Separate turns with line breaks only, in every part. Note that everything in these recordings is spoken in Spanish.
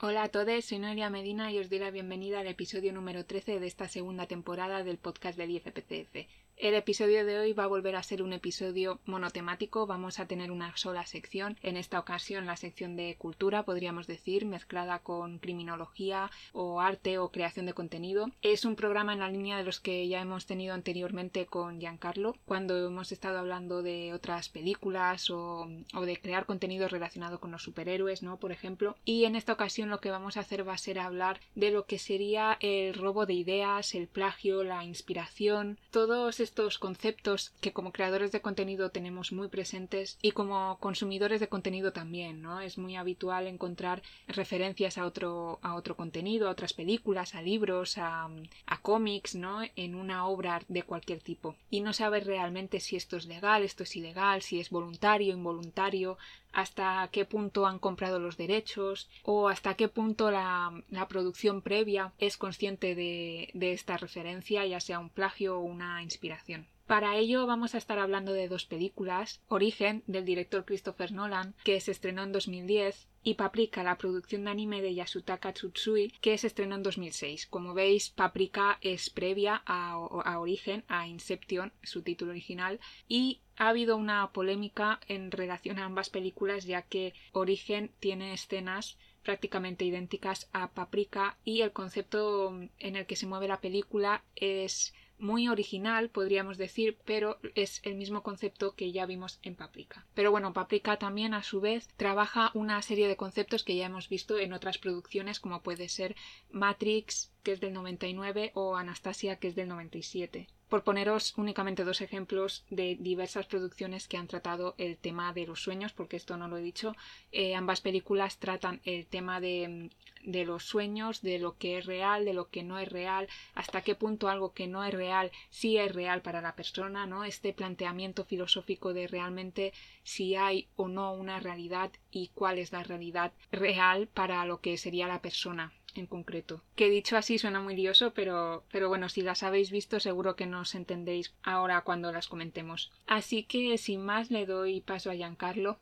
Hola a todos, soy Noelia Medina y os doy la bienvenida al episodio número 13 de esta segunda temporada del podcast del IFPCF. El episodio de hoy va a volver a ser un episodio monotemático, vamos a tener una sola sección, en esta ocasión la sección de cultura, podríamos decir, mezclada con criminología o arte o creación de contenido. Es un programa en la línea de los que ya hemos tenido anteriormente con Giancarlo, cuando hemos estado hablando de otras películas o, o de crear contenido relacionado con los superhéroes, ¿no? Por ejemplo. Y en esta ocasión lo que vamos a hacer va a ser hablar de lo que sería el robo de ideas, el plagio, la inspiración, todos estos conceptos que como creadores de contenido tenemos muy presentes y como consumidores de contenido también, ¿no? Es muy habitual encontrar referencias a otro, a otro contenido, a otras películas, a libros, a, a cómics, ¿no? En una obra de cualquier tipo. Y no saber realmente si esto es legal, esto es ilegal, si es voluntario, involuntario, hasta qué punto han comprado los derechos o hasta qué punto la, la producción previa es consciente de, de esta referencia, ya sea un plagio o una inspiración. Para ello vamos a estar hablando de dos películas, Origen del director Christopher Nolan, que se estrenó en 2010, y Paprika, la producción de anime de Yasutaka Tsutsui, que se estrenó en 2006. Como veis, Paprika es previa a, a Origen, a Inception, su título original, y ha habido una polémica en relación a ambas películas, ya que Origen tiene escenas prácticamente idénticas a Paprika y el concepto en el que se mueve la película es muy original, podríamos decir, pero es el mismo concepto que ya vimos en Paprika. Pero bueno, Paprika también a su vez trabaja una serie de conceptos que ya hemos visto en otras producciones como puede ser Matrix, que es del 99, o Anastasia, que es del 97 por poneros únicamente dos ejemplos de diversas producciones que han tratado el tema de los sueños, porque esto no lo he dicho, eh, ambas películas tratan el tema de, de, los sueños, de lo que es real, de lo que no es real, hasta qué punto algo que no es real sí es real para la persona, ¿no? Este planteamiento filosófico de realmente si hay o no una realidad y cuál es la realidad real para lo que sería la persona en concreto. Que dicho así suena muy lioso, pero, pero bueno, si las habéis visto seguro que nos entendéis ahora cuando las comentemos. Así que sin más le doy paso a Giancarlo.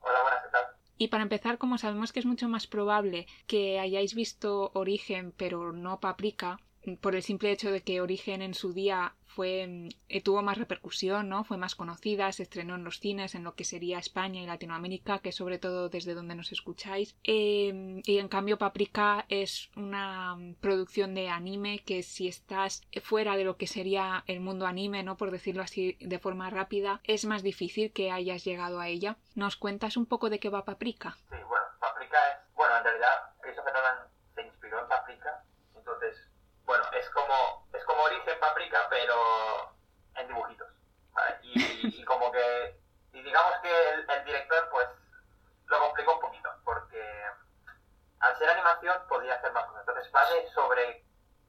Hola, buenas, ¿qué tal?
Y para empezar, como sabemos que es mucho más probable que hayáis visto Origen pero no Paprika, por el simple hecho de que Origen en su día fue eh, tuvo más repercusión, ¿no? Fue más conocida, se estrenó en los cines, en lo que sería España y Latinoamérica, que sobre todo desde donde nos escucháis. Eh, y en cambio Paprika es una producción de anime que si estás fuera de lo que sería el mundo anime, ¿no? Por decirlo así de forma rápida, es más difícil que hayas llegado a ella. ¿Nos cuentas un poco de qué va Paprika?
Sí, bueno, Paprika es... Bueno, en realidad Christopher Nolan se inspiró en Paprika, bueno, es como, es como Origen Paprika, pero en dibujitos. Y, y, como que, y digamos que el, el, director pues lo complicó un poquito, porque al ser animación podía hacer más cosas. Entonces vale sobre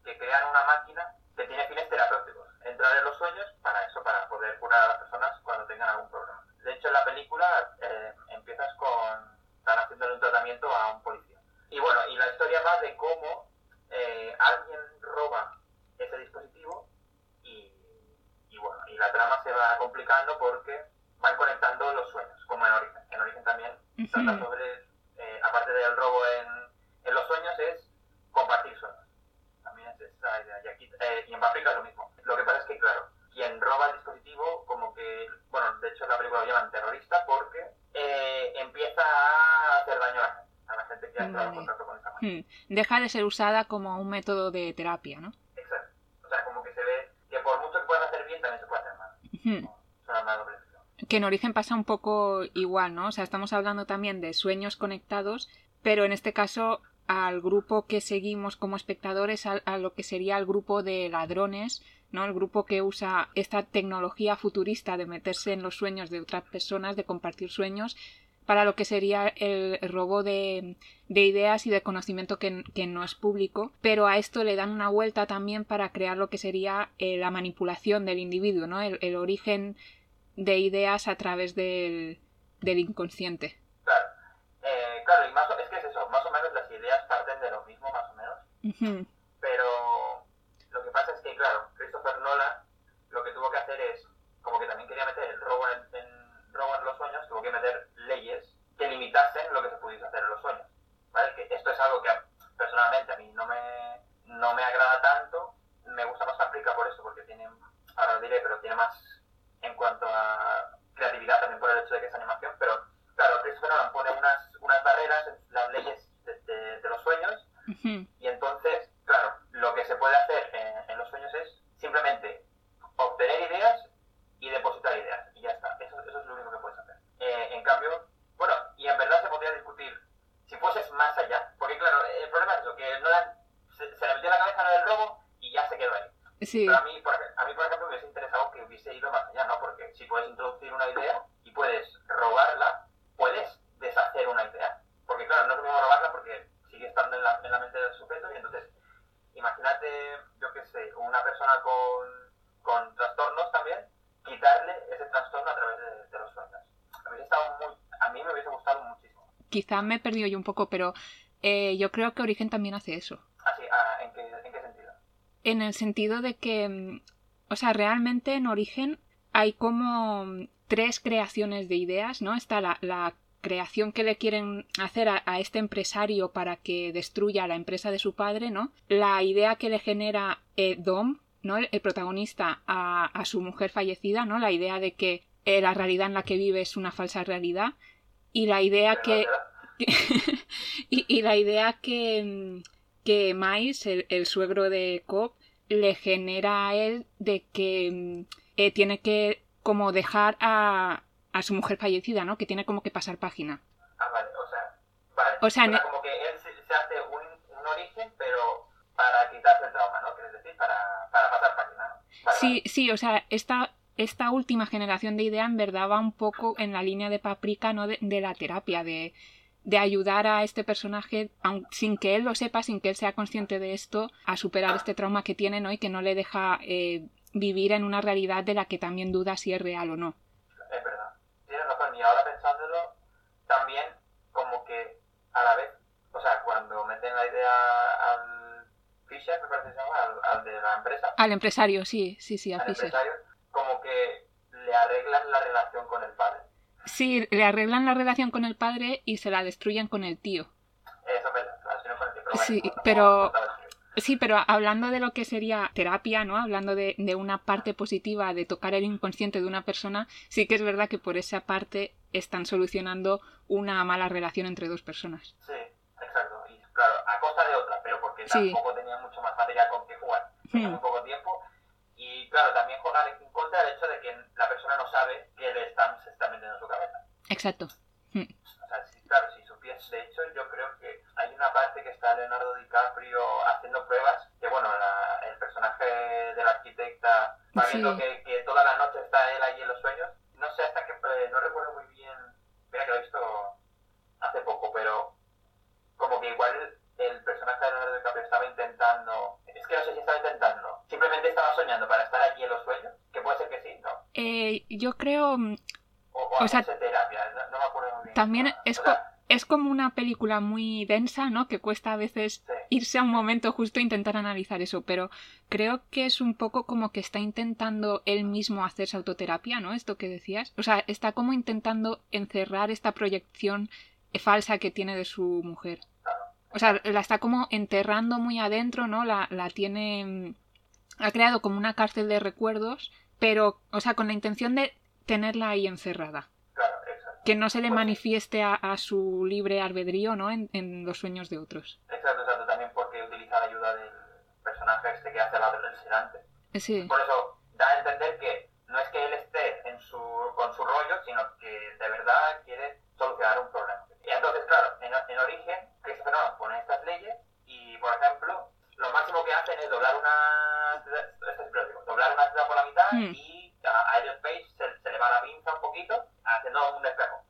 que crean una máquina que tiene fines terapéuticos. Entrar en los sueños para eso, para poder curar a las personas cuando tengan algún problema. De hecho, en la película eh, empiezas con, están haciéndole un tratamiento a un policía. Y bueno, y la historia va de cómo eh, alguien roba ese dispositivo y, y, bueno, y la trama se va complicando porque van conectando los sueños, como en Origen. En Origen también uh -huh. trata sobre, eh, aparte del robo en, en, los sueños, es compartir sueños. También es esa idea. Y, aquí, eh, y en lo mismo. Lo que pasa es que, claro, quien roba el dispositivo, como que, bueno, de hecho la película lo llaman terrorista porque eh, empieza a hacer daño a la gente, gente que ha entrado en contacto con esa máquina.
Deja de ser usada como un método de terapia, ¿no?
Exacto. O sea, como que se ve que por mucho que puedan hacer bien, también se puede hacer mal.
Hmm.
Es
que en origen pasa un poco igual, ¿no? O sea, estamos hablando también de sueños conectados, pero en este caso al grupo que seguimos como espectadores, a, a lo que sería el grupo de ladrones, ¿no? El grupo que usa esta tecnología futurista de meterse en los sueños de otras personas, de compartir sueños, para lo que sería el robo de, de ideas y de conocimiento que, que, no es público, pero a esto le dan una vuelta también para crear lo que sería eh, la manipulación del individuo, ¿no? El, el, origen de ideas a través del, del inconsciente.
Claro, eh, claro, y más, es que es eso, más o menos las ideas parten de lo mismo, más o menos,
uh -huh.
pero lo que pasa es que, claro, Christopher Nolan lo que tuvo que hacer es, como que también quería meter el sueños tuvo que meter leyes que limitasen lo que se pudiese hacer en los sueños. ¿vale? Que esto es algo que personalmente a
mí
no me, no me agrada tanto. Me gusta más África por eso, porque tiene, ahora lo diré, pero tiene más en cuanto a creatividad también por el hecho de que es animación. Pero claro, Christopher Nolan pone unas, unas barreras en las leyes de, los sueños. Y entonces, claro, lo que se puede hacer en los sueños es simplemente obtener ideas y depositar ideas eh, en cambio, bueno, y en verdad se podría discutir si fueses más allá. Porque claro, el problema es eso, que no dan- se, se le metió en la cabeza lo del robo y ya se quedó ahí.
Sí,
Pero a mí, por, a mí, por ejemplo, me hubiese interesado que hubiese ido más allá, ¿no? Porque si puedes introducir una idea y puedes robarla, puedes deshacer una idea. Porque claro, no es lo mismo robarla porque sigue estando en la, en la mente del sujeto y entonces, imagínate, yo qué sé, una persona con, con trastornos también, quitarle ese trastorno a través de, de los sueños. Hubiese estado muy, a mí me hubiese gustado muchísimo.
quizá me he perdido yo un poco, pero eh, yo creo que Origen también hace eso.
Ah, ¿en, qué, ¿en qué sentido?
En el sentido de que, mm, o sea, realmente en Origen hay como mm, tres creaciones de ideas, ¿no? Está la, la creación que le quieren hacer a, a este empresario para que destruya la empresa de su padre, ¿no? La idea que le genera eh, Dom, ¿no? El, el protagonista a, a su mujer fallecida, ¿no? La idea de que eh, la realidad en la que vive es una falsa realidad. Y la idea que, y, y la idea que, mm, que Mais, el, el suegro de Cobb, le genera a él de que mm, eh, tiene que como dejar a, a su mujer fallecida, ¿no? Que tiene como que pasar página.
Ah, vale, o sea, vale.
O sea, ne-
como que él se, se hace un, un origen, pero para quitarse el trauma, ¿no? Quieres decir, para, para pasar página. Vale,
Sí, sí, o sea, esta, esta última generación de idea en verdad va un poco en la línea de Paprika, ¿no? De, de la terapia, de, de ayudar a este personaje, aun- sin que él lo sepa, sin que él sea consciente de esto, a superar este trauma que tiene, ¿no? Y que no le deja eh, vivir en una realidad de la que también duda si es real o no.
Es verdad. Tienes razón, y ahora pensándolo, también como que a la vez, o sea, cuando meten la idea al Fisher, me parece que se llama, al, al de la empresa,
Al empresario, sí, sí, sí, a
al
Fisher.
empresario, como que le arreglan la relación con el padre.
Sí, le arreglan la relación con el padre y se la destruyen con el tío.
Eso es verdad,
Sí, pero-. Sí, pero hablando de lo que sería terapia, ¿no? Hablando de, de una parte positiva de tocar el inconsciente de una persona, sí que es verdad que por esa parte están solucionando una mala relación entre dos personas.
Sí, exacto. Y claro, a costa de otra, pero porque
Sí.
tampoco tenía mucho más material con que jugar. Tenía
Hmm.
muy poco tiempo. Y claro, también jugar en contra del hecho de que la persona no sabe que le están, se está metiendo en su cabeza.
Exacto.
O sea, sí, claro, si supiese, de hecho, yo creo que hay una parte que está Leonardo DiCaprio haciendo pruebas, que bueno, la- el personaje de la arquitecta va
Sí.
que, que toda la noche está él ahí en los sueños. No sé hasta que, eh, no recuerdo muy bien, mira que lo he visto hace poco, pero como que igual el personaje de Leonardo DiCaprio estaba intentando, que no sé si estaba intentando, simplemente estaba soñando para estar aquí en los sueños, que puede ser que sí, ¿no?
Eh, yo creo mm,
O, o,
O sea,
terapia, no, no me acuerdo muy bien.
también es,
sea,
es como una película muy densa, ¿no? Que cuesta a veces
sí.
irse a un momento justo e intentar analizar eso, pero creo que es un poco como que está intentando él mismo hacerse autoterapia, ¿no? Esto que decías. O sea, está como intentando encerrar esta proyección falsa que tiene de su mujer. O sea, la está como enterrando muy adentro, ¿no? La, la tiene... mm, Ha creado como una cárcel de recuerdos, pero, o sea, con la intención de tenerla ahí encerrada.
Claro, exacto.
Que no se le
Pues
manifieste a, a su libre albedrío, ¿no? En, en los sueños de otros.
Exacto, exacto. También porque utiliza la ayuda del personaje este que hace la del sedante.
Sí.
Por eso da a entender que no es que él esté en su, con su rollo, sino que de verdad quiere solucionar un problema. Y entonces, claro, en, en origen, Christopher Nolan pone estas leyes y, por ejemplo, lo máximo que hacen es doblar una ciudad, esto es doblar una ciudad por la mitad
Hmm.
y a, a Elliot Page se, se le va la pinza un poquito haciendo un espejo,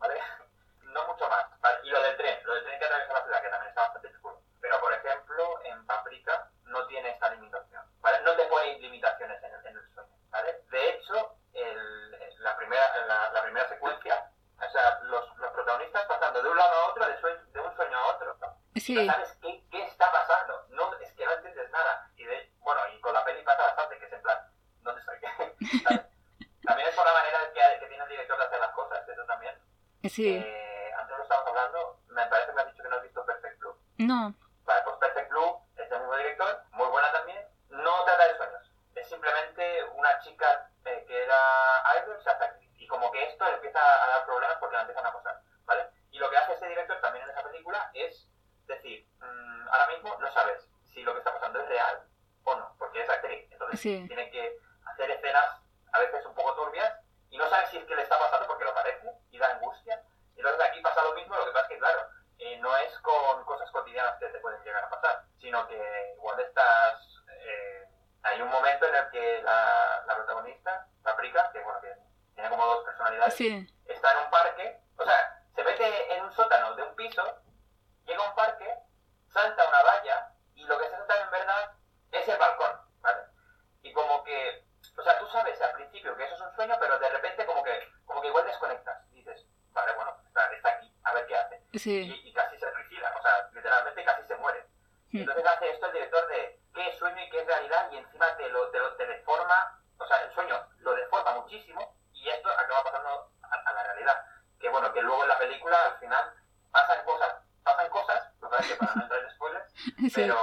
pero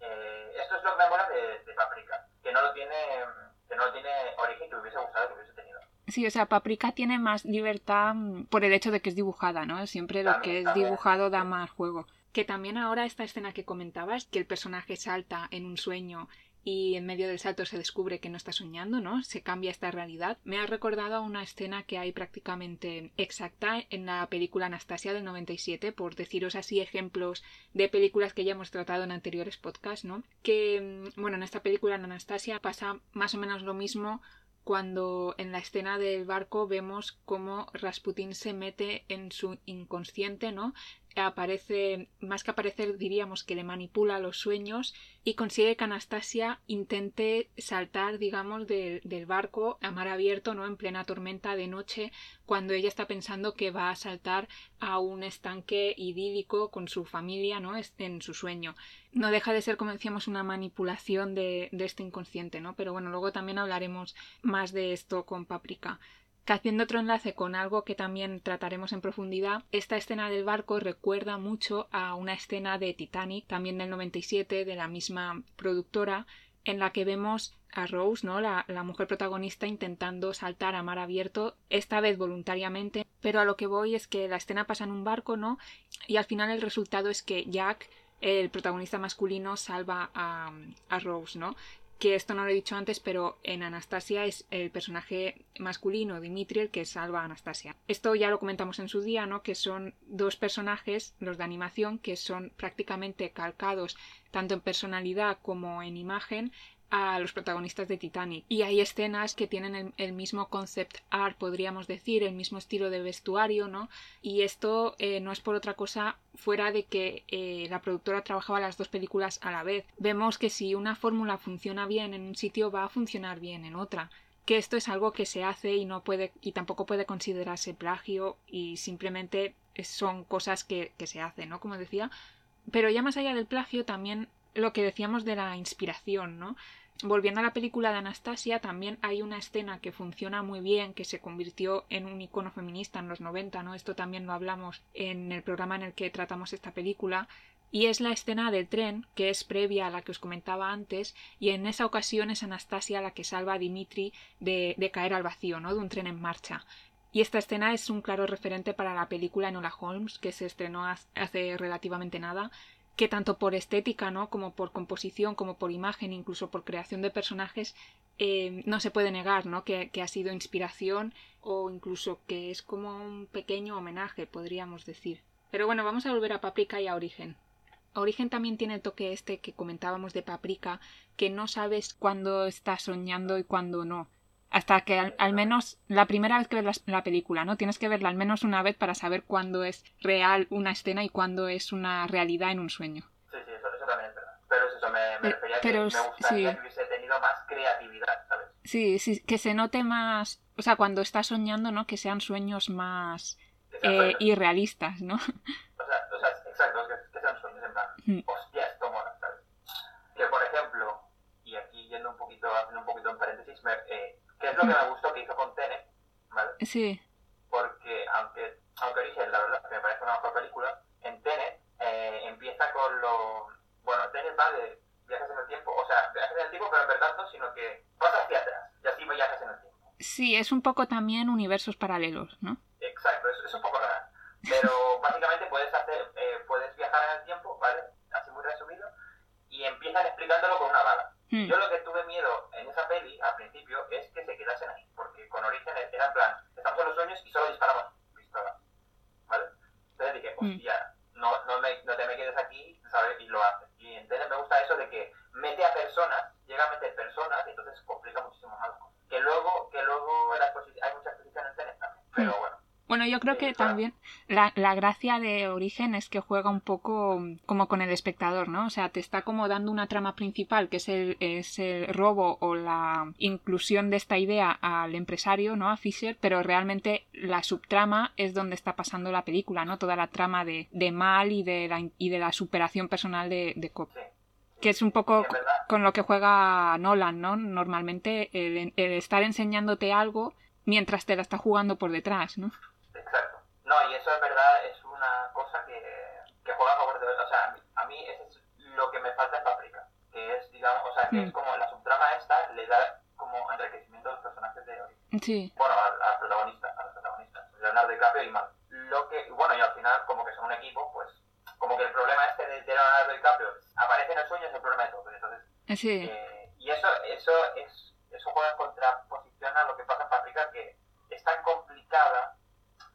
eh, esto es lo que me mola de, de, Paprika, que no lo tiene, que no tiene origen que hubiese gustado que hubiese tenido.
Sí, o sea, Paprika tiene más libertad mm, por el hecho de que es dibujada, ¿no? Siempre lo que es dibujado da más juego. Que también ahora esta escena que comentabas, que el personaje salta en un sueño y en medio del salto se descubre que no está soñando, ¿no? Se cambia esta realidad. Me ha recordado a una escena que hay prácticamente exacta en la película Anastasia del 97, por deciros así ejemplos de películas que ya hemos tratado en anteriores podcasts, ¿no? Que, mm, bueno, en esta película en Anastasia pasa más o menos lo mismo cuando en la escena del barco vemos cómo Rasputin se mete en su inconsciente, ¿no? Aparece, más que aparecer, diríamos que le manipula los sueños y consigue que Anastasia intente saltar, digamos, del barco a mar abierto, ¿no? En plena tormenta de noche, cuando ella está pensando que va a saltar a un estanque idílico con su familia, ¿no? En su sueño. No deja de ser, como decíamos, una manipulación de, de este inconsciente, ¿no? Pero bueno, luego también hablaremos más de esto con Paprika que haciendo otro enlace con algo que también trataremos en profundidad, esta escena del barco recuerda mucho a una escena de Titanic, también del 97, de la misma productora, en la que vemos a Rose, ¿no? La, mujer protagonista intentando saltar a mar abierto, esta vez voluntariamente, pero a lo que voy es que la escena pasa en un barco, ¿no? Y al final el resultado es que Jack, el protagonista masculino, salva a, a Rose, ¿no? Que esto no lo he dicho antes, pero en Anastasia es el personaje masculino, Dimitri, el que salva a Anastasia. Esto ya lo comentamos en su día, ¿no? Que son dos personajes, los de animación, que son prácticamente calcados tanto en personalidad como en imagen a los protagonistas de Titanic. Y hay escenas que tienen el, mismo concept art, podríamos decir, el mismo estilo de vestuario, ¿no? Y esto eh, no es por otra cosa fuera de que eh, la productora trabajaba las dos películas a la vez. Vemos que si una fórmula funciona bien en un sitio, va a funcionar bien en otra que esto es algo que se hace y no puede y tampoco puede considerarse plagio y simplemente son cosas que, que se hacen, ¿no? Como decía. Pero ya más allá del plagio, también lo que decíamos de la inspiración, ¿no? Volviendo a la película de Anastasia, también hay una escena que funciona muy bien, que se convirtió en un icono feminista en los 90, ¿no? Esto también lo hablamos en el programa en el que tratamos esta película, y es la escena del tren, que es previa a la que os comentaba antes, y en esa ocasión es Anastasia la que salva a Dimitri de, caer al vacío, ¿no? De un tren en marcha. Y esta escena es un claro referente para la película Enola Holmes, que se estrenó hace relativamente nada, que tanto por estética, ¿no? como por composición, como por imagen, incluso por creación de personajes, eh, no se puede negar, ¿no? Que, que, ha sido inspiración o incluso que es como un pequeño homenaje, podríamos decir. Pero bueno, vamos a volver a Paprika y a Origen. Origen también tiene el toque este que comentábamos de Paprika, que no sabes cuándo estás soñando y cuándo no hasta que al, menos la primera vez que ves la, película, ¿no? Tienes que verla al menos una vez para saber cuándo es real una escena y cuándo es una realidad en un sueño.
Sí, sí, eso, también es verdad. Pero es eso, me, me refería que me gustaría que hubiese tenido más creatividad, ¿sabes?
Sí, sí, que se note más, o sea, cuando estás soñando, ¿no? Que sean sueños más eh, irrealistas, ¿no?
O sea, o sea exacto, que, sean sueños en plan, mm. hostia, esto mola, ¿sabes? Que por ejemplo, y aquí yendo un poquito, haciendo un poquito en paréntesis, me, eh, que es lo que me gustó que hizo con Tenet, ¿vale?
Sí.
Porque aunque, aunque Origen, la verdad, me parece una mejor película, en Tenet eh, empieza con lo... Bueno, Tenet va de viajes en el tiempo, o sea, viajes en el tiempo, pero en verdad no, sino que vas hacia atrás y así viajes en el tiempo.
Sí, es un poco también universos paralelos, ¿no?
Exacto, es, es un poco raro. Pero básicamente puedes hacer, eh, puedes viajar en el tiempo, ¿vale? Así muy resumido, y empiezan explicándolo con una bala.
Hmm.
Yo lo que tuve miedo en esa peli, al principio, es que se quedasen ahí, porque con Origen era en plan, estamos en los sueños y solo disparamos pistola, ¿vale? Entonces dije,
Hmm.
hostia, no, no, me, no te me quedes aquí, ¿sabes? Y lo haces. Y entonces me gusta eso de que mete a personas, llega a meter personas, y entonces complica muchísimo más. Que luego, que luego en la hay muchas exposiciones en Tenet también, pero
Hmm.
bueno.
Bueno, yo creo que también la, la gracia de Origen es que juega un poco como con el espectador, ¿no? O sea, te está como dando una trama principal que es el, es el robo o la inclusión de esta idea al empresario, ¿no? A Fisher, pero realmente la subtrama es donde está pasando la película, ¿no? Toda la trama de, de mal y de, la, y de la superación personal de, de. Que es un poco con lo que juega Nolan, ¿no? Normalmente el, el estar enseñándote algo mientras te la está jugando por detrás, ¿no?
No, y eso es verdad, es una cosa que, que juega a favor de... O sea, a mí, eso es lo que me falta en Paprika. Que es, digamos, o sea, que
Mm.
es como la subtrama esta le da como enriquecimiento a los personajes de origen.
Sí.
Bueno, al, al protagonista, a los protagonistas. Leonardo DiCaprio y Mal. Lo que, bueno, y al final, como que son un equipo, pues, como que el problema este de, de Leonardo DiCaprio aparece en el sueño es el problema de todo. Entonces,
Sí.
eh, y eso, eso es, eso juega en contraposición a lo que pasa en Paprika, que es tan complicada.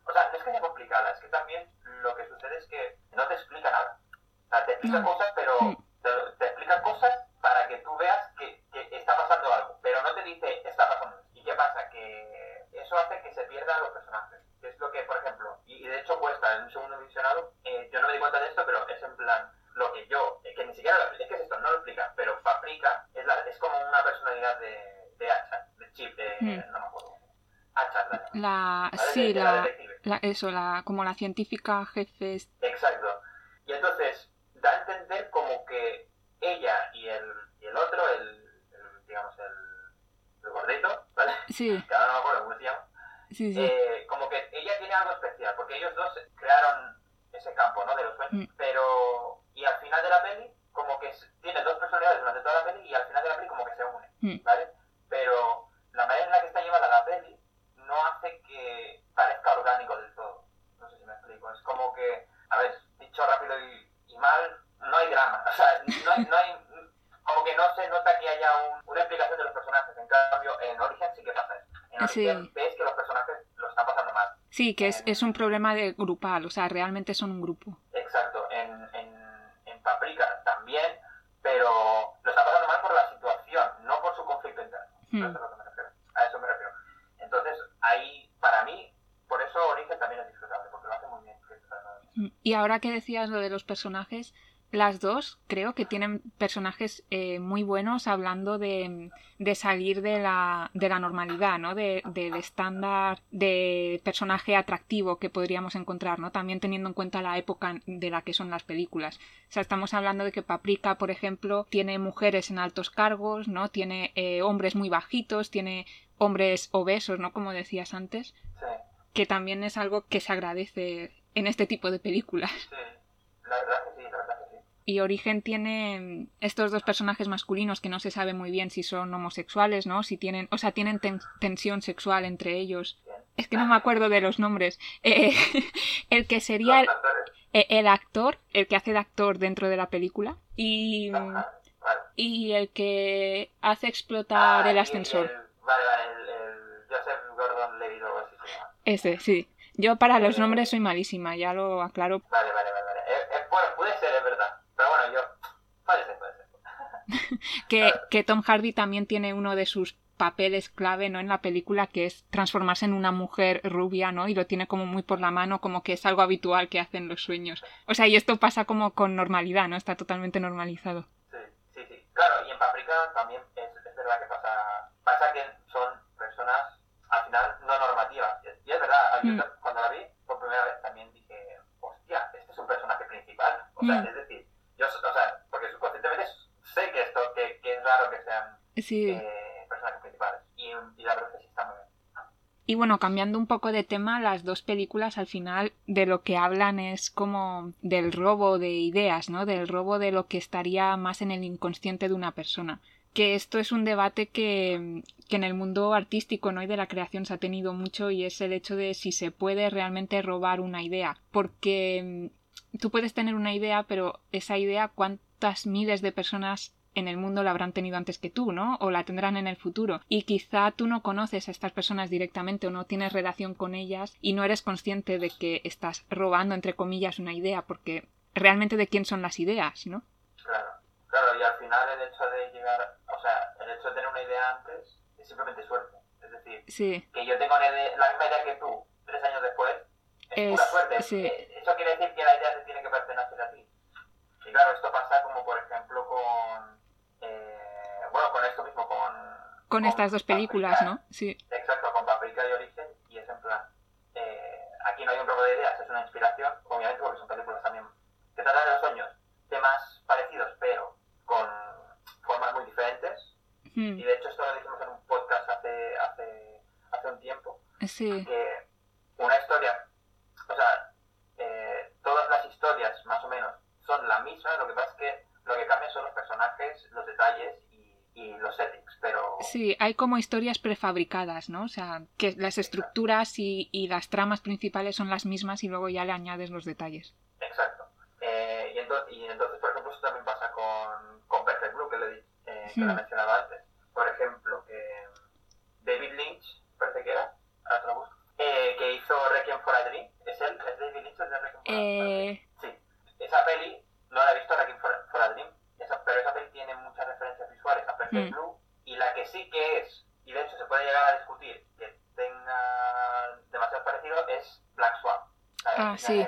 O sea, no es que sea complicada, es que también lo que sucede es que no te explica nada. O sea, te explica
No.
cosas, pero
Mm.
te, te explica cosas para que tú veas que, que está pasando algo, pero no te dice está pasando. esto". ¿Y qué pasa? Que eso hace que se pierdan los personajes. Que es lo que, por ejemplo, y, y de hecho cuesta en un segundo visionado, eh, yo no me di cuenta de esto, pero es en plan, lo que yo, eh, que ni siquiera, lo- es que es esto, no lo explica, pero Paprika es, la, es como una personalidad de, de Achan, de Chip, de,
Mm.
no me acuerdo. Achan la
La, sí,
la.
La- eso, la, como la científica jefe.
Exacto. Y entonces da a entender como que ella y el, y el otro, el, el, digamos, el, el gordito, ¿vale?
Sí,
Que ahora no me acuerdo cómo se llama.
sí, sí.
Eh, como que ella tiene algo especial, porque ellos dos crearon ese campo, ¿no? De los sueños.
Mm.
Pero, y al final de la peli, como que tiene dos personalidades durante toda la peli y al final de la peli como que se unen,
Mm.
¿vale? Pero la manera en la que está llevada la peli no hace que parezca orgánico del todo. No sé si me explico. Es como que, a ver, dicho rápido y, y mal, no hay drama. O sea, no hay, no hay, como que no se nota que haya un- una explicación de los personajes. En cambio, en Origen sí que pasa eso. En
Sí.
Origen ves que los personajes lo están pasando mal.
Sí, que es, es un problema de grupal, o sea, realmente son un grupo.
Exacto, en, en, en Paprika también, pero lo está pasando mal por la situación, no por su conflicto interno.
Hmm.
A eso me refiero. Entonces, ahí, para mí, por eso Origen también es disfrutable, porque lo hace muy bien. Christopher Nolan.
Y ahora que decías lo de los personajes, las dos creo que tienen personajes eh, muy buenos hablando de, de salir de la, de la normalidad, ¿no? De- del estándar de personaje atractivo que podríamos encontrar, ¿no? También teniendo en cuenta la época de la que son las películas. O sea, estamos hablando de que Paprika, por ejemplo, tiene mujeres en altos cargos, ¿no? Tiene eh, hombres muy bajitos, tiene hombres obesos, ¿no? Como decías antes,
Sí,
que también es algo que se agradece en este tipo de películas.
sí, la verdad que sí, la verdad que sí.
Y Origen tiene mm, estos dos personajes masculinos que no se sabe muy bien si son homosexuales, ¿no? Si tienen, o sea, tienen ten- tensión sexual entre ellos.
Bien.
Es que no me acuerdo de los nombres. Eh, el que sería el, eh, el actor, el que hace de actor dentro de la película. Y, mm,
vale.
y el que hace explotar
Ah,
el ascensor.
el- vale, vale, el, Joseph Gordon Levitt o algo así se llama.
Ese, sí. Yo para los nombres soy malísima, ya lo aclaro.
Vale, vale, vale. vale. Eh, eh, bueno, puede ser, es verdad. Pero bueno, yo. Puede ser, puede ser.
que, que Tom Hardy también tiene uno de sus papeles clave no en la película que es transformarse en una mujer rubia no y lo tiene como muy por la mano como que es algo habitual que hacen los sueños o sea y esto pasa como con normalidad no está totalmente normalizado
Sí, sí, sí. Claro, y en Paprika también es, es verdad que pasa, pasa que son personas al final no normativas. Y es verdad,
Mm
la vi por primera vez también dije, hostia, este es un personaje principal. O sea,
Mm.
es decir, yo, o sea, porque subconscientemente sé que esto, que, que es raro que sean
sí
eh, personajes principales. Y, y la verdad es que sí está muy bien.
y bueno cambiando un poco de tema las dos películas al final de lo que hablan es como del robo de ideas no del robo de lo que estaría más en el inconsciente de una persona que esto es un debate que, que en el mundo artístico ¿no? y de la creación se ha tenido mucho y es el hecho de si se puede realmente robar una idea. Porque tú puedes tener una idea, pero esa idea, ¿cuántas miles de personas en el mundo la habrán tenido antes que tú, ¿no? O la tendrán en el futuro. Y quizá tú no conoces a estas personas directamente o no tienes relación con ellas y no eres consciente de que estás robando, entre comillas, una idea, porque realmente de quién son las ideas, ¿no?
Claro, claro, y al final el hecho de llegar, o sea, el hecho de tener una idea antes es simplemente suerte. Es decir, que yo tengo la misma idea que tú tres años después, es, pura suerte. Eh, eso quiere decir que la idea se tiene que pertenecer a ti. Y claro, esto pasa como por ejemplo con, eh, bueno, con esto mismo, con...
Con, estas dos películas, ¿no?
Sí. Exacto, con Paprika y Origen, y es en plan, eh, aquí no hay un robo de ideas, es una inspiración, obviamente porque son películas también que tratan de los sueños, temas parecidos, pero con formas muy diferentes. Hmm. Y de hecho esto lo dijimos en un podcast hace, hace, hace un tiempo.
Sí.
Que una historia, personajes, los detalles y, los settings, pero...
Sí, hay como historias prefabricadas, ¿no? O sea, que las estructuras y, y, las tramas principales son las mismas y luego ya le añades los detalles.
Exacto. Eh, y, entonces, y, entonces, por ejemplo, eso también pasa con, con Perfect Blue, que, le, eh, que lo he mencionado antes. Por ejemplo, que David Lynch, parece que era, ahora busco, eh, que hizo Requiem for a Dream. ¿Es él? ¿Es David Lynch el de Requiem for a Dream? Eh... Sí. Esa peli, no la he visto, Requiem for, for a Dream, esa, pero esa peli tiene muchas referencias mm. Blue. Y la que sí que es, y de hecho se puede llegar a discutir que tenga demasiado parecido, es Black Swan.
Ah, sí.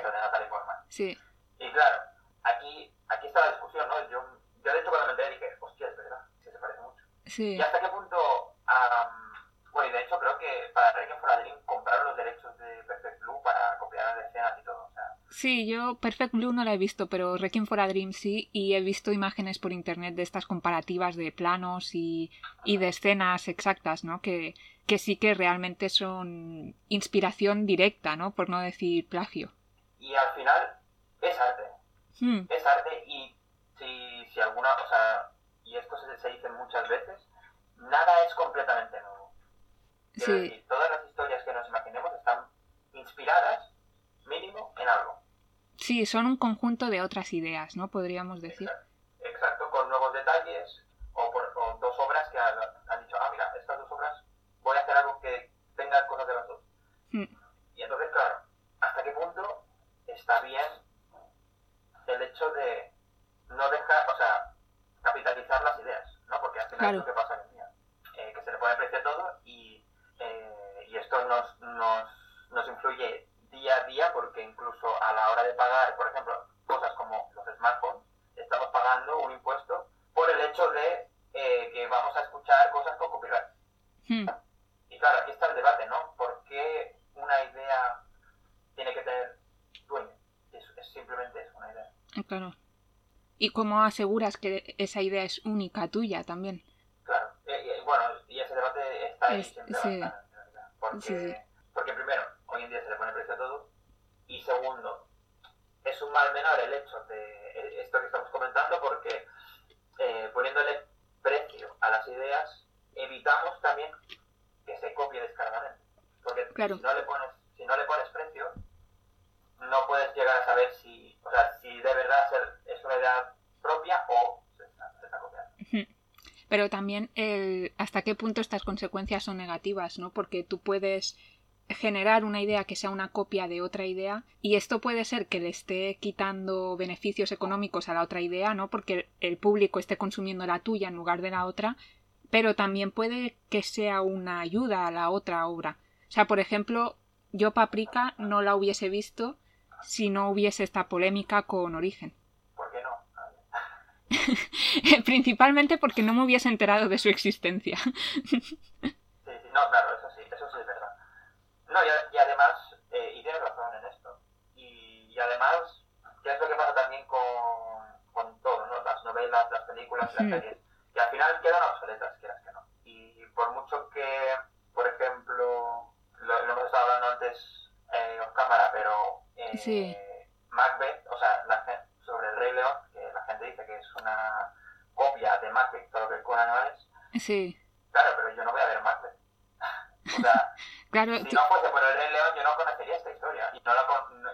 Sí.
Y claro, aquí, aquí está la discusión, ¿no? Yo, yo de hecho cuando me enteré dije, hostia, es verdad, sí se parece mucho.
Sí.
¿Y hasta qué punto um, bueno, y de hecho creo que para Requiem for a Dream compraron los derechos de Perfect Blue para copiar las escenas y todo.
Sí, yo Perfect Blue no la he visto, pero Requiem for a Dream sí, y he visto imágenes por internet de estas comparativas de planos y, y de escenas exactas, ¿no? Que, que sí que realmente son inspiración directa, ¿no? Por no decir plagio.
Y al final es arte. Hmm. Es arte y si, si alguna, o sea, y esto se, se dice muchas veces, nada es completamente nuevo sí. todas las historias que nos imaginemos están inspiradas, mínimo, en algo.
Sí, son un conjunto de otras ideas, ¿no? Podríamos decir.
Exacto, con nuevos detalles o, por, dos obras que han, dicho, ah, mira, estas dos obras voy a hacer algo que tenga cosas de las dos. Hmm. Y entonces, claro, ¿hasta qué punto está bien el hecho de no dejar, o sea, capitalizar las ideas, ¿no? Porque al final es lo que pasa en el día, eh, que se le pone precio a todo y eh, y esto nos, nos, nos influye día a día porque incluso a la hora de pagar, por ejemplo, cosas como los smartphones, estamos pagando un impuesto por el hecho de eh, que vamos a escuchar cosas con copyright. Hmm. Y claro, aquí está el debate, ¿no? ¿Por qué una idea tiene que tener dueño? Es, simplemente es una idea.
Ah, claro. ¿Y cómo aseguras que esa idea es única tuya también?
Claro. Eh, bueno, y ese debate está ahí siempre sí. Porque, porque primero, hoy en día se le pone precio a todo. Y segundo, es un mal menor el hecho de esto que estamos comentando porque eh, poniéndole precio a las ideas evitamos también que se copie descaradamente. Porque si, no le pones, si no le pones precio, no puedes llegar a saber si, o sea, si de verdad es una idea propia o se está, se está copiando
pero también el hasta qué punto estas consecuencias son negativas, ¿no? Porque tú puedes generar una idea que sea una copia de otra idea y esto puede ser que le esté quitando beneficios económicos a la otra idea, ¿no? Porque el público esté consumiendo la tuya en lugar de la otra, pero también puede que sea una ayuda a la otra obra. O sea, por ejemplo, yo Paprika no la hubiese visto si no hubiese esta polémica con Origen. Principalmente porque no me hubiese enterado de su existencia.
sí, sí, no, claro, eso sí, eso sí es verdad. No, y, además, eh, y tienes razón en esto. Y, además, ¿qué es lo que pasa también con, con todo, ¿no? Las novelas, las películas, las series, que al final quedan obsoletas, quieras que no. Y por mucho que, por ejemplo, lo, hemos estado hablando antes eh, off cámara, pero eh, Macbeth, o sea, la, sobre el Rey León, gente dice que es una copia de Macbeth, todo lo que el Conan no es.
Sí.
Claro, pero yo no voy a ver Macbeth. o sea,
claro,
si no fuese por el Rey León, yo no conocería esta historia. Y, no la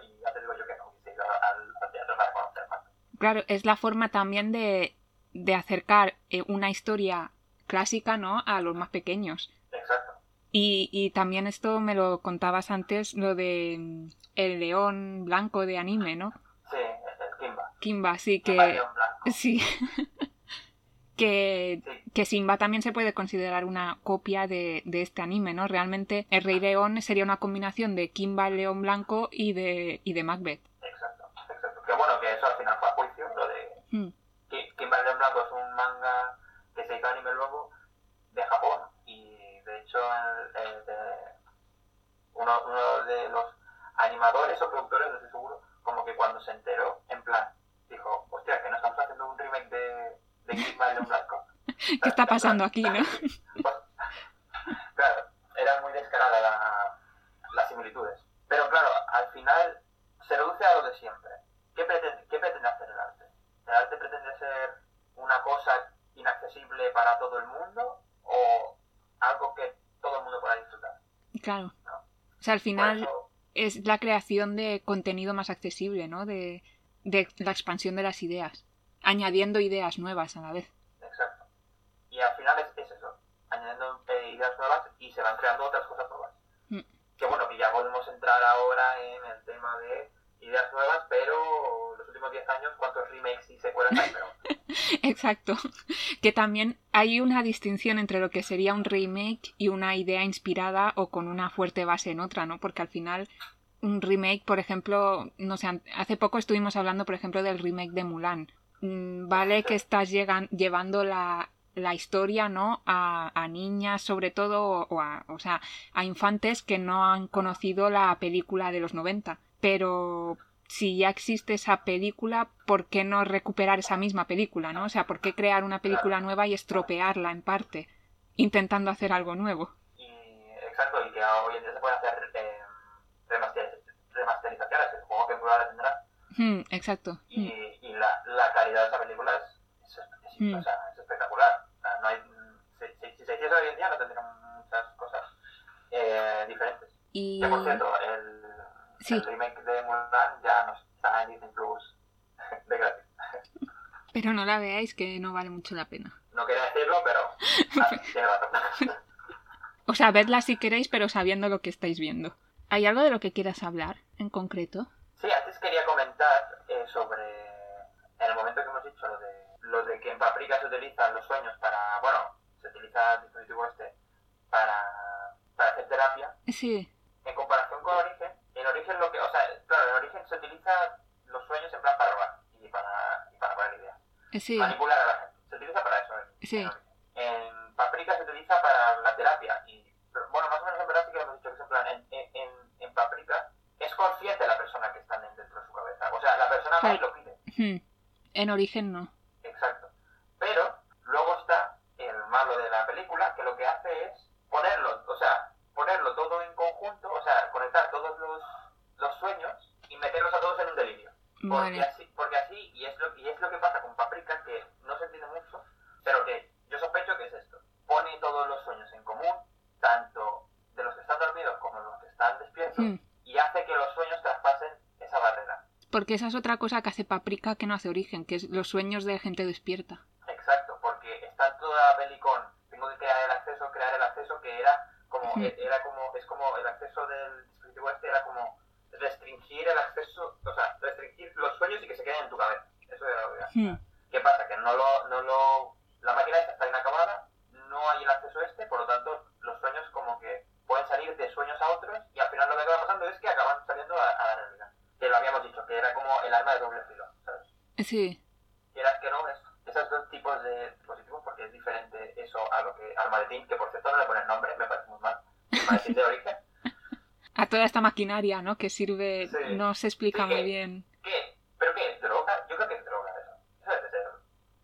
y ya te digo yo que no hubiese ido al, al teatro para conocer Macbeth.
Claro, es la forma también de de acercar eh, una historia clásica, ¿no? A los más pequeños.
Exacto.
Y, y también esto me lo contabas antes, lo de mm, el león blanco de anime, ¿no?
Sí, el Kimba.
Kimba, sí,
Kimba
que...
León Blanco.
Sí. que, que Simba también se puede considerar una copia de, de este anime, ¿no? Realmente el Rey León sería una combinación de Kimba el León Blanco y de, y de Macbeth.
Exacto, exacto. Que bueno, que eso al final fue a juicio, lo de
Mm,
Ki- Kimba el León Blanco es un manga que se hizo anime luego de Japón y de hecho el- el de- uno, uno de los animadores o productores, no estoy seguro, como que cuando se enteró, en plan, dijo, hostia, que no estamos haciendo un remake de, de Blanco.
¿Qué está pasando aquí, no?
Claro, era muy descarada la, las similitudes. Pero claro, al final se reduce a lo de siempre. ¿Qué pretende, ¿Qué pretende hacer el arte? ¿El arte pretende ser una cosa inaccesible para todo el mundo o algo que todo el mundo pueda disfrutar?
Claro. O sea, al final
eso,
es la creación de contenido más accesible, ¿no? De, de la expansión de las ideas, añadiendo ideas nuevas a la vez.
exacto. Y al final es, es eso, añadiendo ideas nuevas y se van creando otras cosas nuevas.
Mm.
Que bueno, que ya podemos entrar ahora en el tema de ideas nuevas, pero los últimos 10 años, ¿cuántos remakes y secuelas hay? Pero,
Exacto. Que también hay una distinción entre lo que sería un remake y una idea inspirada o con una fuerte base en otra, ¿no? Porque al final un remake, por ejemplo, no sé, hace poco estuvimos hablando, por ejemplo, del remake de Mulan. Mm, Vale que estás llegan- llevando la, la historia, ¿no? A, a niñas, sobre todo, o, a, o sea, a infantes que no han conocido la película de los 90. Pero si ya existe esa película, ¿por qué no recuperar esa misma película, no? O sea, ¿por qué crear una película nueva y estropearla en parte, intentando hacer algo nuevo?
y, exacto, y que hoy en día se pueden hacer eh, remaster- remasterizaciones, que supongo que la tendrá,
Exacto.
y, y la, la calidad de esa película es, es, es-
Mm.
o sea, es espectacular. O sea, no hay, si, se hiciese hoy en día no tendríamos muchas cosas eh, diferentes.
Y
Que por cierto, el,
Sí.
el remake de Mulan ya no está en Disney Plus de gratis.
pero no la veáis que no vale mucho la pena.
No quería decirlo, pero ah, tiene razón.
O sea, vedla si queréis, pero sabiendo lo que estáis viendo. ¿Hay algo de lo que quieras hablar en concreto?
Sí, antes quería comentar eh, sobre, en el momento que hemos dicho lo de, lo de que en Paprika se utilizan los sueños para, bueno, se utiliza el dispositivo este para, para hacer terapia,
Sí,
en comparación con Origen, en Origen lo que, o sea, claro, en Origen se utiliza los sueños en plan para robar y para, y para poner ideas,
sí,
manipular a la gente, se utiliza para eso en,
Sí.
en Paprika se utiliza para la terapia y, pero, bueno, más o menos en verdad sí que lo hemos dicho que es en plan, en, en, en, en Paprika es consciente la persona que está dentro de su cabeza, y lo pide.
Hmm. En origen no.
Exacto. Pero luego está el malo de la película que lo que hace es ponerlo, o sea, ponerlo todo en conjunto, o sea, conectar todos los, los sueños y meterlos a todos en un delirio.
Vale.
porque así y, es lo, y es lo que pasa con Paprika, que no se entiende mucho, pero que yo sospecho que es esto. Pone todos los sueños en común, tanto de los que están dormidos como de los que están despiertos,
Hmm.
y hace que los sueños traspasen esa barrera.
Porque esa es otra cosa que hace Paprika que no hace origen, que es los sueños de gente despierta.
Exacto, porque está toda la peli con tengo que crear el acceso, crear el acceso que era como
Ujú.
era como es como el acceso del dispositivo este era como restringir el acceso, o sea, restringir los sueños y que se queden en tu cabeza. Eso era lo que era.
Hmm.
¿Qué pasa? Que no lo, no lo la máquina esta está inacabada, no hay el acceso este, por lo tanto los sueños como que pueden salir de sueños a otros y al final lo que acaba pasando es que acaban saliendo a, a la realidad. Que lo habíamos dicho, que era como el arma de doble filo, ¿sabes?
Sí,
quieras que no, es esos dos tipos de dispositivos, porque es diferente eso a lo que al maletín, que por cierto no le ponen nombre, me parece muy mal. El maletín de origen.
a toda esta maquinaria, ¿no? Que sirve,
Sí.
no se explica
Sí,
muy bien.
¿Qué? ¿Pero qué es? ¿Droga? Yo creo que es droga eso. Eso debe ser.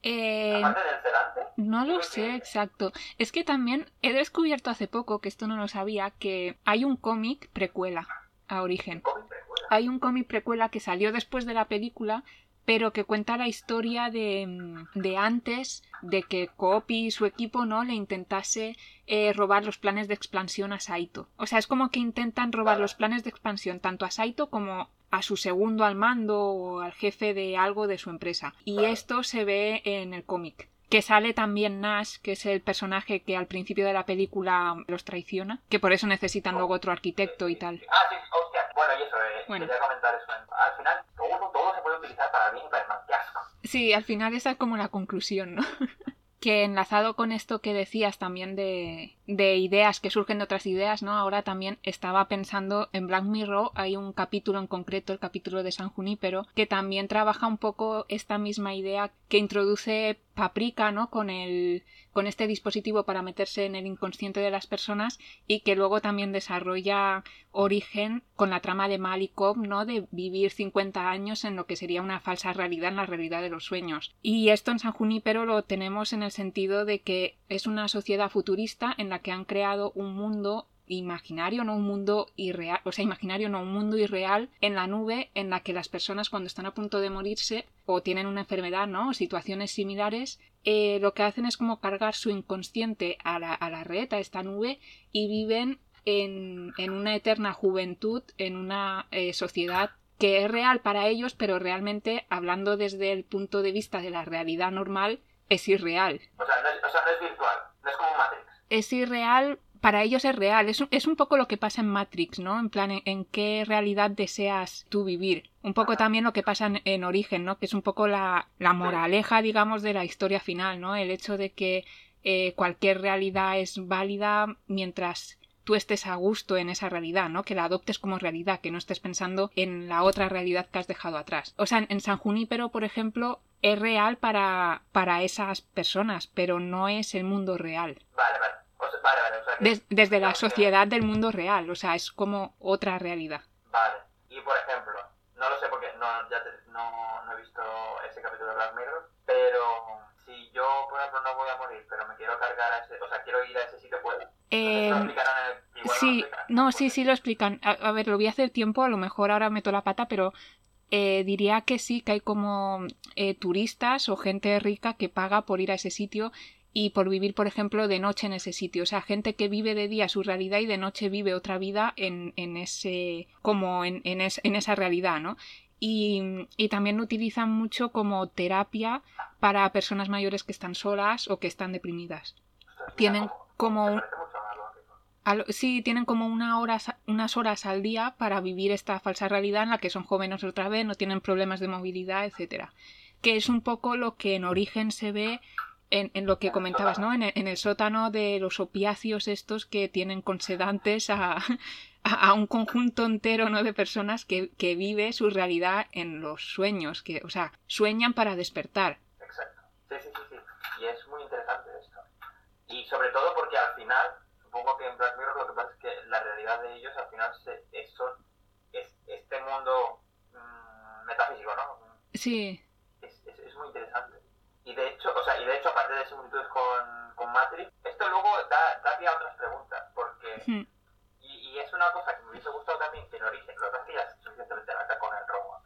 Eh,
Aparte del sedante.
no lo sé
que-
exacto. Es que también he descubierto hace poco, que esto no lo sabía, que hay un cómic precuela a origen.
Precuela.
Hay un cómic precuela que salió después de la película, pero que cuenta la historia de, mm, de antes de que Copy y su equipo no le intentase eh, robar los planes de expansión a Saito. O sea, es como que intentan robar los planes de expansión tanto a Saito como a su segundo al mando o al jefe de algo de su empresa. Y esto se ve en el cómic. Que sale también Nash, que es el personaje que al principio de la película los traiciona, que por eso necesitan luego otro arquitecto y tal.
Ah, sí, hostia. Bueno, y eso, eh,
Bueno.
quería comentar eso. Al final, todo, todo se puede utilizar para bien y para mal.
Sí, al final esa es como la conclusión, ¿no? que enlazado con esto que decías también de, de ideas que surgen de otras ideas, ¿no? Ahora también estaba pensando en Black Mirror, hay un capítulo en concreto, el capítulo de San Junípero, que también trabaja un poco esta misma idea que introduce Paprika, ¿no? Con el con este dispositivo para meterse en el inconsciente de las personas y que luego también desarrolla origen con la trama de Malikov, ¿no? De vivir 50 años en lo que sería una falsa realidad, en la realidad de los sueños. Y esto en San Junípero lo tenemos en el sentido de que es una sociedad futurista en la que han creado un mundo imaginario, no un mundo irreal, o sea, imaginario, no un mundo irreal en la nube en la que las personas cuando están a punto de morirse o tienen una enfermedad, ¿no? O situaciones similares, eh, lo que hacen es como cargar su inconsciente a la, a la red, a esta nube, y viven en, en una eterna juventud, en una eh, sociedad que es real para ellos, pero realmente, hablando desde el punto de vista de la realidad normal, es irreal.
O sea, no es, o sea, es virtual, no es como Matrix.
Es irreal, para ellos es real. Es un, es un poco lo que pasa en Matrix, ¿no? En plan, en, en qué realidad deseas tú vivir. Un poco también lo que pasa en, en Origen, ¿no? Que es un poco la, la moraleja, digamos, de la historia final, ¿no? El hecho de que eh, cualquier realidad es válida mientras tú estés a gusto en esa realidad, ¿no? Que la adoptes como realidad, que no estés pensando en la otra realidad que has dejado atrás. O sea, en, en San Junípero, por ejemplo, es real para, para esas personas, pero no es el mundo real.
Vale, vale. O sea, vale, vale. O sea,
Des- desde la sociedad del mundo real, o sea, es como otra realidad.
Vale. Y por ejemplo, no lo sé porque no, ya te- no, no he visto ese capítulo de Black Mirror, pero si yo, por ejemplo, no voy a morir, pero me quiero cargar a ese, o sea, quiero ir a ese sitio, ¿puedo?
Eh,
¿Lo explicarán en el, igual
sí,
lo
no, sí, sí lo explican. A, a ver, lo vi hace tiempo, a lo mejor ahora meto la pata, pero eh, diría que sí, que hay como eh, turistas o gente rica que paga por ir a ese sitio y por vivir, por ejemplo, de noche en ese sitio. O sea, gente que vive de día su realidad y de noche vive otra vida en, en ese, como en, en, es- en esa realidad, ¿no? Y, y también lo utilizan mucho como terapia para personas mayores que están solas o que están deprimidas. Tienen como un-
parece mucho más lógico.
Sí, tienen como una horas, unas horas al día para vivir esta falsa realidad en la que son jóvenes otra vez, no tienen problemas de movilidad, etcétera. Que es un poco lo que en origen se ve en, en lo que comentabas, ¿no? En el, sótano de los opiáceos estos que tienen con sedantes a, a, a un conjunto entero, ¿no? De personas que, que vive su realidad en los sueños, que, o sea, sueñan para despertar.
Exacto. Sí, sí, sí, sí. Y es muy interesante esto. Y sobre todo porque al final, supongo que en Black Mirror lo que pasa es que la realidad de ellos al final se, es, es este mundo mm, metafísico, ¿no?
Sí,
Es, es, es muy interesante. Y de hecho, o sea, y de hecho, aparte de similitudes con, con Matrix, esto luego da, da pie a otras preguntas, porque
Hmm.
y, y es una cosa que me hubiese gustado también que en origen, lo que pasa es es suficientemente acá con el robo.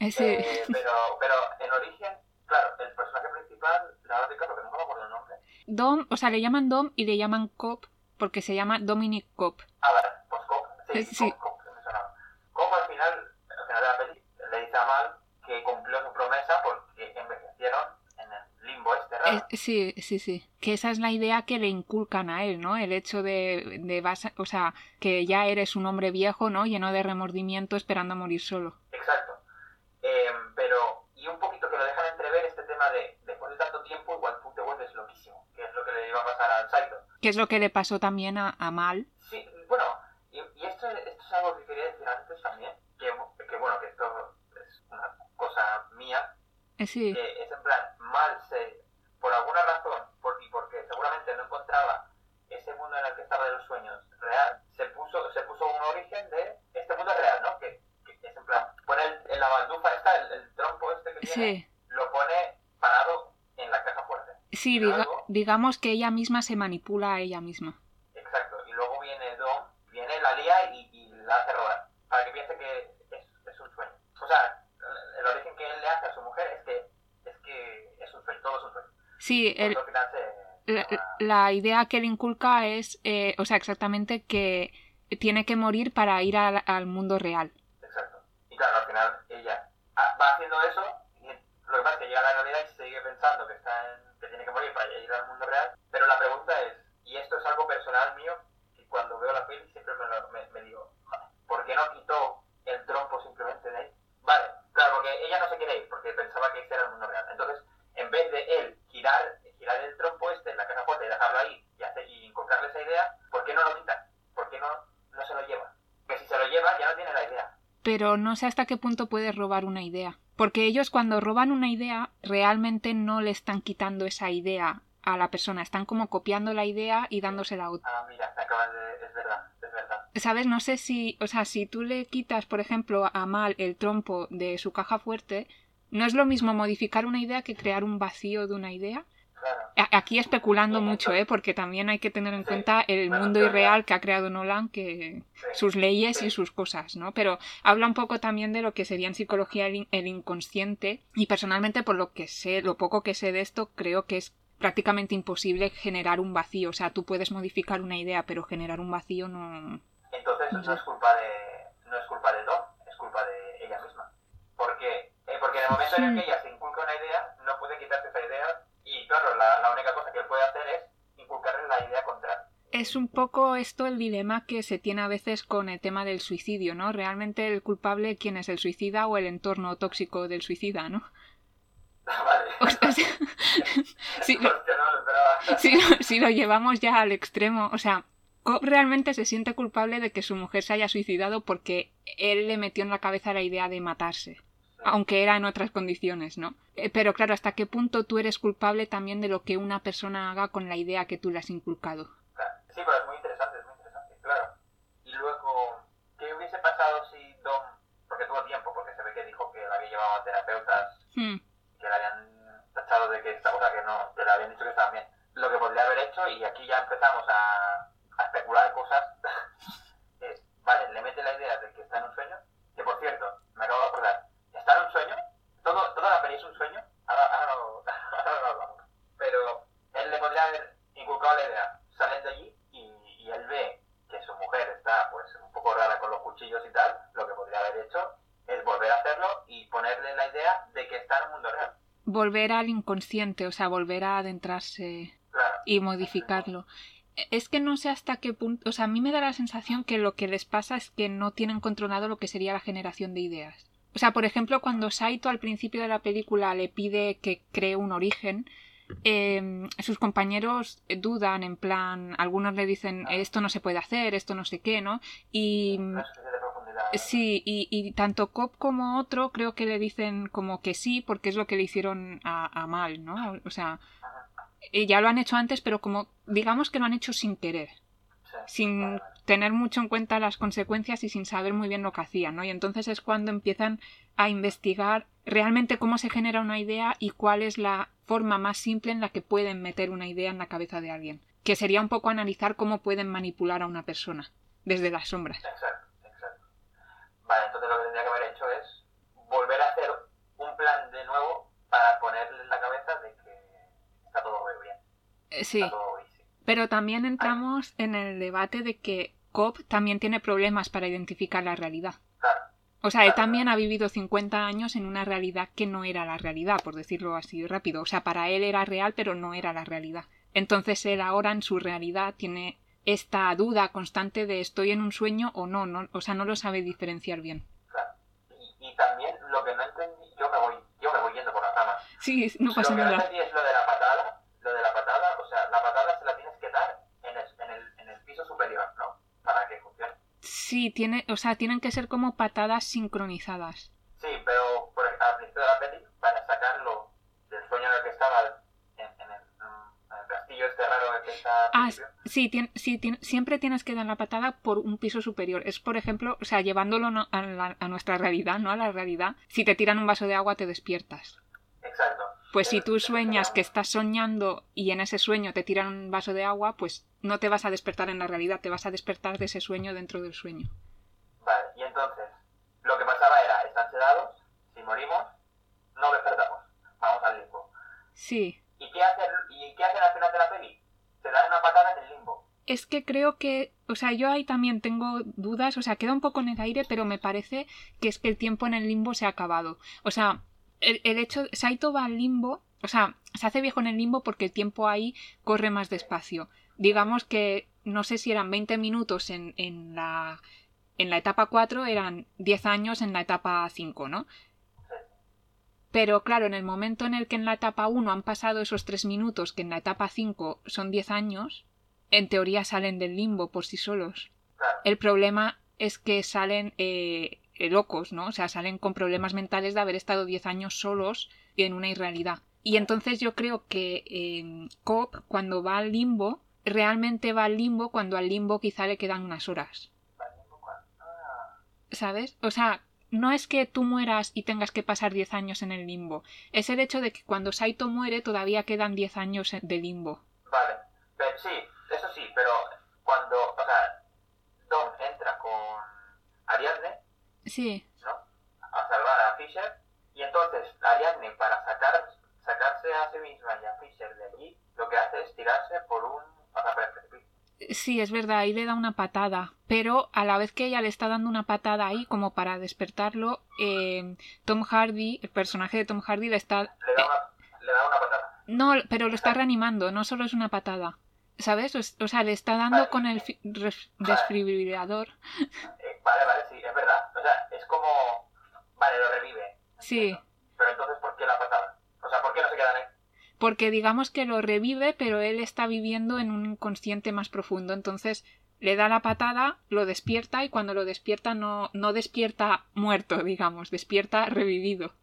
ese,
Eh, pero, pero en origen, claro, el personaje principal, la verdad que no me acuerdo el nombre.
Dom, o sea, le llaman Dom y le llaman Cop porque se llama Dominic Cop.
Ah, vale, pues Cobb, sí,
Eh, sí.
Me sonaba. Cobb al final, al final de la peli, le dice a Mal que cumplió su promesa porque envejecieron en el limbo este raro.
Eh, sí, sí, sí. Que esa es la idea que le inculcan a él, ¿no? El hecho de, de vas a- o sea, que ya eres un hombre viejo, ¿no? Lleno de remordimiento esperando a morir solo.
Exacto. Eh, pero, y un poquito que lo dejan entrever este tema de, después de tanto tiempo, igual tú te vuelves loquísimo, que es lo que le iba a pasar al Saito.
Que es lo que le pasó también a, a Mal.
Sí, bueno, y, y esto, esto es algo que quería decir antes también, que, que bueno, que esto es una cosa mía,
Eh, sí,
que es en plan, mal se, por alguna razón, por, y porque seguramente no encontraba ese mundo en el que estaba de los sueños real, se puso, se puso un origen de este mundo real, ¿no? Que, que es en plan, pone el, en la baldufa esta, el, el trompo este que tiene,
sí.
lo pone parado en la caja fuerte.
Sí, diga- digamos que ella misma se manipula a ella misma.
Exacto, y luego viene Dom, viene la lía y, y la hace rodar, para que piense que es, es un sueño. O sea, el, origen que él le hace a su mujer es que es, que es un sueño, todo es un sueño.
Sí, el,
se-
la, la idea que le inculca es, eh, o sea, exactamente que tiene que morir para ir al, al mundo real.
Exacto. Y claro, al va haciendo eso, y lo que pasa es que llega a la realidad y sigue pensando que, está en, que tiene que morir para ir al mundo real, pero la pregunta es, y esto es algo personal mío, y cuando veo la peli siempre me, lo- me- me digo, "Joder, ¿por qué no quitó el trompo simplemente de ahí? Vale, claro, porque ella no se quiere ir, porque pensaba que ese era el mundo real. Entonces, en vez de él girar, girar el trompo este en la caja fuerte y dejarlo ahí y, hacer, y inculcarle esa idea, ¿por qué no lo quita? ¿Por qué no, no se lo lleva? Que si se lo lleva ya no tiene la idea.
Pero no sé hasta qué punto puedes robar una idea. Porque ellos cuando roban una idea realmente no le están quitando esa idea a la persona, están como copiando la idea y dándosela a otra.
Ah, mira, me acabas de... Es verdad, es verdad.
¿Sabes? No sé si, o sea, si tú le quitas, por ejemplo, a Mal el trompo de su caja fuerte, no es lo mismo modificar una idea que crear un vacío de una idea. Aquí especulando mucho, ¿eh? Porque también hay que tener en cuenta el mundo irreal que ha creado Nolan, que sus leyes y sus cosas, ¿no? Pero habla un poco también de lo que sería en psicología el, in- el inconsciente y personalmente por lo que sé, lo poco que sé de esto, creo que es prácticamente imposible generar un vacío. O sea, tú puedes modificar una idea, pero generar un vacío no...
Entonces
No
es culpa de no es culpa de Tom, es culpa de ella misma. Porque, eh, porque en el momento en el que ella se inculca una idea, no puede quitarse esa idea y claro, la, la única cosa que puede hacer es inculcarle la idea contraria.
Es un poco esto el dilema que se tiene a veces con el tema del suicidio, ¿no? Realmente el culpable, ¿quién es el suicida o el entorno tóxico del suicida, ¿no?
vale.
O sea, lo-
lo,
si lo llevamos ya al extremo, o sea, Cobb realmente se siente culpable de que su mujer se haya suicidado porque él le metió en la cabeza la idea de matarse, aunque era en otras condiciones, ¿no? Eh, Pero claro, ¿hasta qué punto tú eres culpable también de lo que una persona haga con la idea que tú le has inculcado?
Sí, pero es muy interesante, es muy interesante, claro. Y luego, ¿qué hubiese pasado si Dom, porque tuvo tiempo, porque se ve que dijo que la había llevado a terapeutas
Hmm,
que le habían tachado de que esta cosa que no, que le habían dicho que estaba bien. Lo que podría haber hecho, y aquí ya empezamos a, a especular cosas, es, vale, le mete la idea de que está en un sueño, que por cierto, me acabo de acordar, está en un sueño, todo, toda la peli es un sueño, ahora, ahora, lo, ahora lo hablamos. pero él le podría haber inculcado la idea, salen de allí y, y él ve que su mujer está pues un poco rara con los cuchillos y tal, lo que podría haber hecho es volver a hacerlo y ponerle la idea de que está en un mundo real.
Volver al inconsciente, o sea, volver a adentrarse y modificarlo. Es que no sé hasta qué punto, o sea, a mí me da la sensación que lo que les pasa es que no tienen controlado lo que sería la generación de ideas. O sea, por ejemplo, cuando Saito al principio de la película le pide que cree un origen, eh, sus compañeros dudan en plan, algunos le dicen esto no se puede hacer, esto no sé qué, ¿no? Y
No es suficiente profundidad.
Sí, y, y tanto Cobb como otro creo que le dicen como que sí, porque es lo que le hicieron a, Mal, ¿no? O sea, eh, ya lo han hecho antes, pero como digamos que lo han hecho sin querer, sin tener mucho en cuenta las consecuencias y sin saber muy bien lo que hacían, ¿no? Y entonces es cuando empiezan a investigar realmente cómo se genera una idea y cuál es la forma más simple en la que pueden meter una idea en la cabeza de alguien. Que sería un poco analizar cómo pueden manipular a una persona desde las sombras.
Vale, entonces lo que tendría que haber hecho es volver a hacer un plan de nuevo para ponerle en la cabeza de que está todo muy bien.
Eh, Sí.
Todo.
Pero también entramos en el debate de que Cobb también tiene problemas para identificar la realidad.
Claro,
O sea, él también ha vivido 50 años en una realidad que no era la realidad, por decirlo así rápido. O sea, para él era real, pero no era la realidad. Entonces él ahora en su realidad tiene esta duda constante de estoy en un sueño o no, no o sea, no lo sabe diferenciar bien.
claro. Y, y también lo que no entendí, yo me voy, yo me voy yendo por las ramas.
Sí, no pasa
lo que no
nada.
entendí es lo de la patada, lo de la patada, o sea, la patada se la tienes que dar en el, en el, en el piso superior, ¿no? Para que funcione.
Sí, tiene, o sea, tienen que ser como patadas sincronizadas. Ah, sí, tien- sí, tien- siempre tienes que dar la patada por un piso superior. Es, por ejemplo, o sea, llevándolo no- a, la- a nuestra realidad, ¿no? A la realidad. Si te tiran un vaso de agua, te despiertas.
exacto.
Pues si tú sueñas que estás soñando y en ese sueño te tiran un vaso de agua, pues no te vas a despertar en la realidad, te vas a despertar de ese sueño dentro del sueño.
Vale, y entonces, lo que pasaba era, están sedados, si morimos, no despertamos, vamos al limbo.
Sí,
¿Y qué hacen, y qué hacen al final de la peli? Se dan una patada en el limbo.
es que creo que, o sea, yo ahí también tengo dudas, o sea, queda un poco en el aire, pero me parece que es que el tiempo en el limbo se ha acabado. O sea, el, el hecho, Saito va al limbo, o sea, se hace viejo en el limbo porque el tiempo ahí corre más despacio. Digamos que, no sé si eran 20 minutos en, en la, en la etapa 4, eran 10 años en la etapa 5, ¿no? Pero claro, en el momento en el que en la etapa 1 han pasado esos 3 minutos, que en la etapa 5 son 10 años, en teoría salen del limbo por sí solos. El problema es que salen eh, locos, ¿no? O sea, salen con problemas mentales de haber estado 10 años solos en una irrealidad. Y entonces yo creo que eh, Cobb, cuando va al limbo, realmente va al limbo cuando al limbo quizá le quedan unas horas. ¿Sabes? O sea, no es que tú mueras y tengas que pasar 10 años en el limbo. Es el hecho de que cuando Saito muere todavía quedan 10 años de limbo.
Vale, pero, sí, eso sí, pero cuando, o sea, Dom entra con Ariadne,
sí.
¿no? A salvar a Fisher, y entonces Ariadne para sacar, sacarse a sí misma y a Fisher de allí, lo que hace es tirarse por un, o sea, por el precipicio.
Sí, es verdad, ahí le da una patada, pero a la vez que ella le está dando una patada ahí como para despertarlo, eh, Tom Hardy, el personaje de Tom Hardy le está...
Le da una, le da una patada.
No, pero lo está reanimando, no solo es una patada. ¿Sabes? O, o sea, le está dando
Vale.
con el desfibrilador.
Eh, vale, vale, sí, es verdad. O sea, es como, vale, lo revive.
Sí.
entiendo. Pero entonces, ¿por qué la patada? O sea, ¿por qué no se quedan ahí?
Porque digamos que lo revive, pero él está viviendo en un inconsciente más profundo. Entonces le da la patada, lo despierta y cuando lo despierta no, no despierta muerto, digamos, despierta revivido.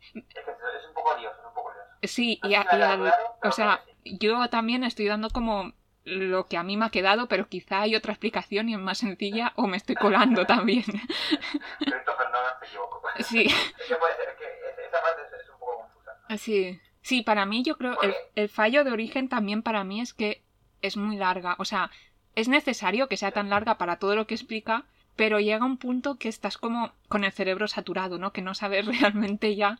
Es que es, un poco lioso, es un poco lioso.
Sí, y, a- y
quedado
al-
claro,
o sea, yo también estoy dando como lo que a mí me ha quedado, pero quizá hay otra explicación y es más sencilla o me estoy colando también.
Christopher Nolan se equivocó.
Sí,
Es que puede ser que es- esa parte es, es un poco confusa.
sí. Sí, para mí yo creo el, el fallo de origen también para mí es que es muy larga. O sea, es necesario que sea tan larga para todo lo que explica, pero llega un punto que estás como con el cerebro saturado, ¿no? Que no sabes realmente ya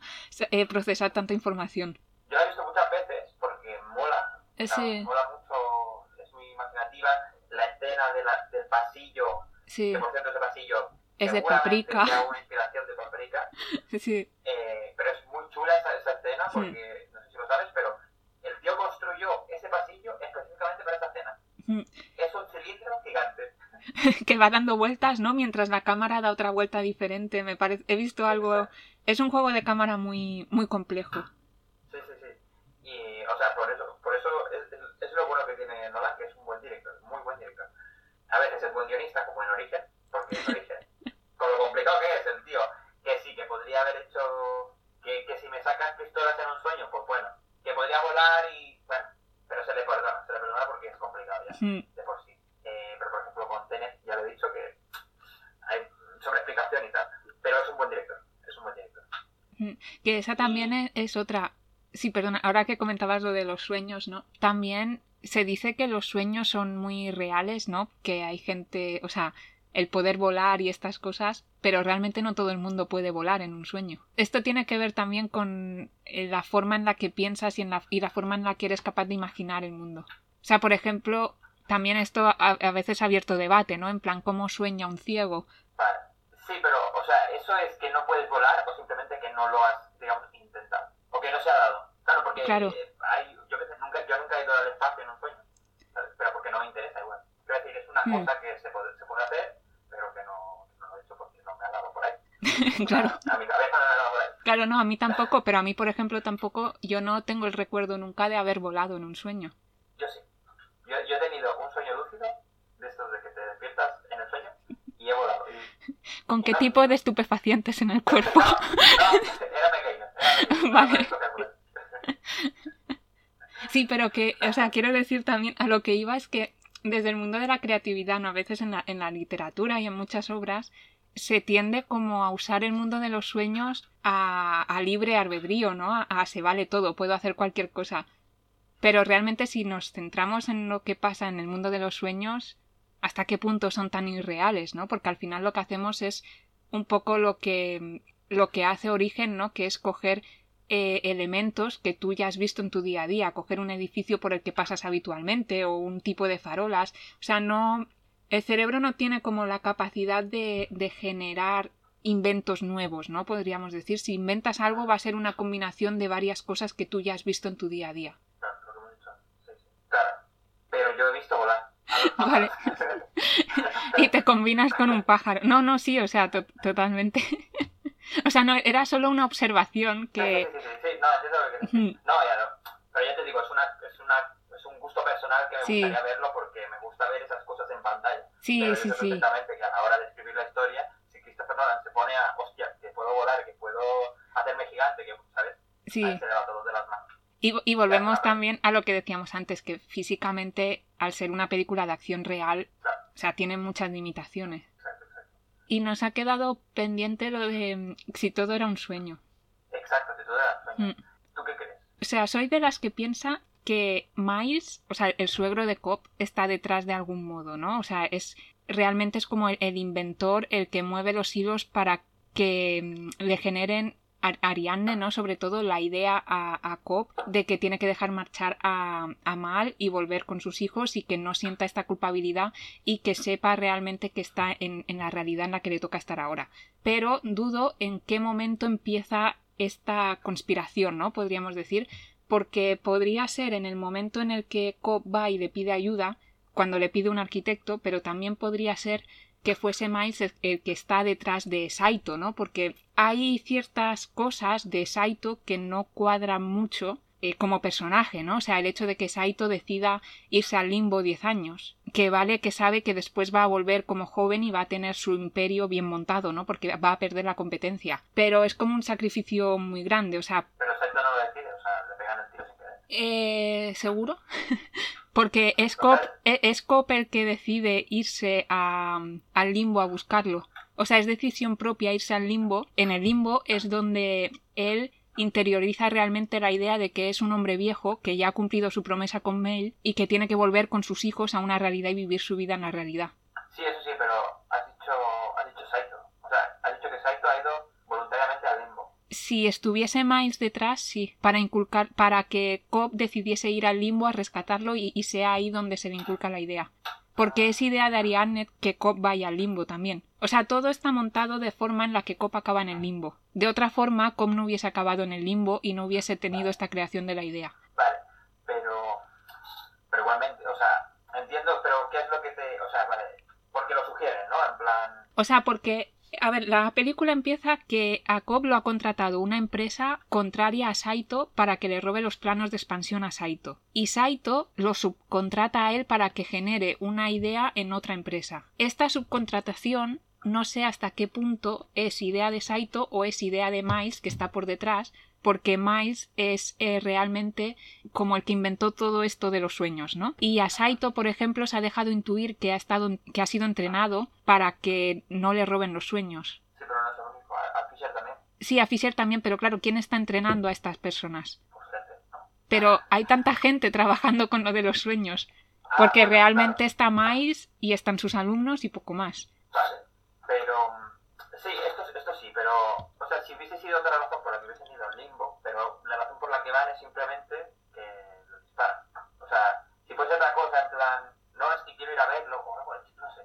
eh, procesar tanta información.
Yo la he visto muchas veces porque mola.
Sí,
Mola mucho, es muy imaginativa. La escena de la- del pasillo,
sí,
que por cierto ese pasillo
es de paprika.
una inspiración de paprika.
Sí,
Eh, pero es muy chula esa, esa escena porque, si lo sabes, pero el tío construyó ese pasillo específicamente para esa escena.
Mm.
Es un cilindro gigante.
que va dando vueltas, ¿no? Mientras la cámara da otra vuelta diferente. Me parece, he visto algo. Es un juego de cámara muy, muy complejo.
Sí, sí, sí. Y, o sea, por eso, por eso es, es, es lo bueno que tiene Nolan, que es un buen director, muy buen director. A veces es buen guionista, como en Origen, porque en Origen, y, bueno, pero se le perdona, se le perdona porque es complicado ya,
Mm,
de por sí. Eh, pero por ejemplo con Tenet, ya lo he dicho, que hay sobreexplicación y tal, pero es un buen director, es un buen director.
Que esa también es, es otra. Sí, perdona, ahora que comentabas lo de los sueños, ¿no? También se dice que los sueños son muy reales, ¿no? Que hay gente, o sea, el poder volar y estas cosas, pero realmente no todo el mundo puede volar en un sueño. Esto tiene que ver también con eh, la forma en la que piensas y, en la, y la forma en la que eres capaz de imaginar el mundo. O sea, por ejemplo, también esto a, a veces ha abierto debate, ¿no? En plan, ¿cómo sueña un ciego?
Vale. Sí, pero, o sea, eso es que no puedes volar o simplemente que no lo has, digamos, intentado. O que no se ha dado. Claro, porque
Claro.
eh, hay, yo, qué sé, nunca, yo nunca he ido al espacio en un sueño. Pero porque no me interesa igual. Quiero decir, es una
Hmm.
cosa que se puede, se puede hacer, pero que no, no lo he hecho porque no me ha dado por ahí.
claro.
A mi cabeza no.
Claro, no, a mí tampoco, pero a mí, por ejemplo, tampoco, yo no tengo el recuerdo nunca de haber volado en un sueño.
Yo sí. Yo, yo he tenido un sueño lúcido, de estos de que te despiertas en el sueño, y he volado. Y,
¿Con qué
No.
tipo de estupefacientes en el cuerpo?
no, no, era pequeño. Era pequeño.
Vale. Sí, pero que, o sea, quiero decir también, a lo que iba es que desde el mundo de la creatividad, ¿no? A veces en la, en la literatura y en muchas obras, se tiende como a usar el mundo de los sueños a, a libre albedrío, ¿no? A, a se vale todo, puedo hacer cualquier cosa. Pero realmente si nos centramos en lo que pasa en el mundo de los sueños, hasta qué punto son tan irreales, ¿no? Porque al final lo que hacemos es un poco lo que lo que hace origen, ¿no? Que es coger eh, elementos que tú ya has visto en tu día a día, coger un edificio por el que pasas habitualmente o un tipo de farolas. O sea, no. El cerebro no tiene como la capacidad de, de generar inventos nuevos, ¿no? Podríamos decir, si inventas algo va a ser una combinación de varias cosas que tú ya has visto en tu día a día.
Claro, lo que hemos dicho. Sí, sí. Claro. Pero yo he visto volar.
Vale. y te combinas con un pájaro. No, no, sí, o sea, to- totalmente. o sea, no, era solo una observación que...
Sí, sí, sí, sí, sí. No, entiendo lo que. No, ya no. Pero ya te digo, es, una, es, una, es un gusto personal que me
Sí.
gustaría verlo porque me gusta ver esas cosas en pantalla.
Sí,
Pero
sí, sí.
perfectamente que a la hora de escribir la historia, si Christopher Nolan se pone a, hostia, que puedo volar, que puedo hacerme gigante, que, ¿sabes?
Sí.
Ahí se le va todo de las manos.
Y, y volvemos también a lo que decíamos antes, que físicamente, al ser una película de acción real,
Claro.
o sea, tiene muchas limitaciones.
Exacto, exacto.
Y nos ha quedado pendiente lo de mm, si todo era un sueño.
Exacto, si tú eras sueño.
Mm.
¿Tú qué crees?
O sea, soy de las que piensa que Miles, o sea, el suegro de Cobb, está detrás de algún modo, ¿no? O sea, es realmente es como el, inventor el que mueve los hilos para que mm, le generen a Ariadne, ¿no? Sobre todo la idea a, a Cobb de que tiene que dejar marchar a, Mal y volver con sus hijos y que no sienta esta culpabilidad y que sepa realmente que está en la realidad en la que le toca estar ahora. Pero dudo en qué momento empieza esta conspiración, ¿no? Podríamos decir, porque podría ser en el momento en el que Cobb va y le pide ayuda, cuando le pide un arquitecto, pero también podría ser que fuese Miles el, que está detrás de Saito, ¿no? Porque hay ciertas cosas de Saito que no cuadran mucho eh, como personaje, ¿no? O sea, el hecho de que Saito decida irse al limbo 10 años, que vale que sabe que después va a volver como joven y va a tener su imperio bien montado, ¿no? Porque va a perder la competencia. Pero es como un sacrificio muy grande, o sea,
Pero Saito no decide,
eh, ¿Seguro? Porque es Cop, el que decide irse a- al limbo a buscarlo. O sea, es decisión propia irse al limbo. En el limbo es donde él interioriza realmente la idea de que es un hombre viejo que ya ha cumplido su promesa con Mail y que tiene que volver con sus hijos a una realidad y vivir su vida en la realidad.
Sí, eso sí, pero has dicho, has dicho Saito. O sea, has dicho que Saito ha ido voluntariamente al limbo.
Si estuviese Miles detrás, sí, para inculcar, para que Cobb decidiese ir al limbo a rescatarlo y, y sea ahí donde se le inculca la idea. Porque es idea de Ariadne que Cobb vaya al limbo también. O sea, todo está montado de forma en la que Cobb acaba en el limbo. De otra forma, Cobb no hubiese acabado en el limbo y no hubiese tenido esta creación de la idea.
Vale, pero, pero igualmente, o sea, entiendo, pero ¿qué es lo que te, o sea, vale, porque lo sugieren, ¿no? En plan,
O sea, porque, a ver, la película empieza que a lo ha contratado una empresa contraria a Saito para que le robe los planos de expansión a Saito. Y Saito lo subcontrata a él para que genere una idea en otra empresa. Esta subcontratación no sé hasta qué punto es idea de Saito o es idea de Miles que está por detrás, porque Miles es eh, realmente como el que inventó todo esto de los sueños, ¿no? Y a Saito, por ejemplo, se ha dejado intuir que ha estado que ha sido entrenado para que no le roben los sueños.
sí, pero no es lo único, a, Fisher también,
Sí, a Fisher también, pero claro, ¿quién está entrenando a estas personas?
pues.
Pero hay tanta gente trabajando con lo de los sueños,
Ah,
porque realmente está Miles y están sus alumnos y poco más.
Vale, pero, mm, sí, esto, esto sí, pero, o sea, si hubiese sido otra razón por la que hubiesen ido al limbo, pero la razón por la que van es simplemente que lo disparan. O sea, si fuese otra cosa, en plan, no es que quiero ir a verlo, o algo no sé,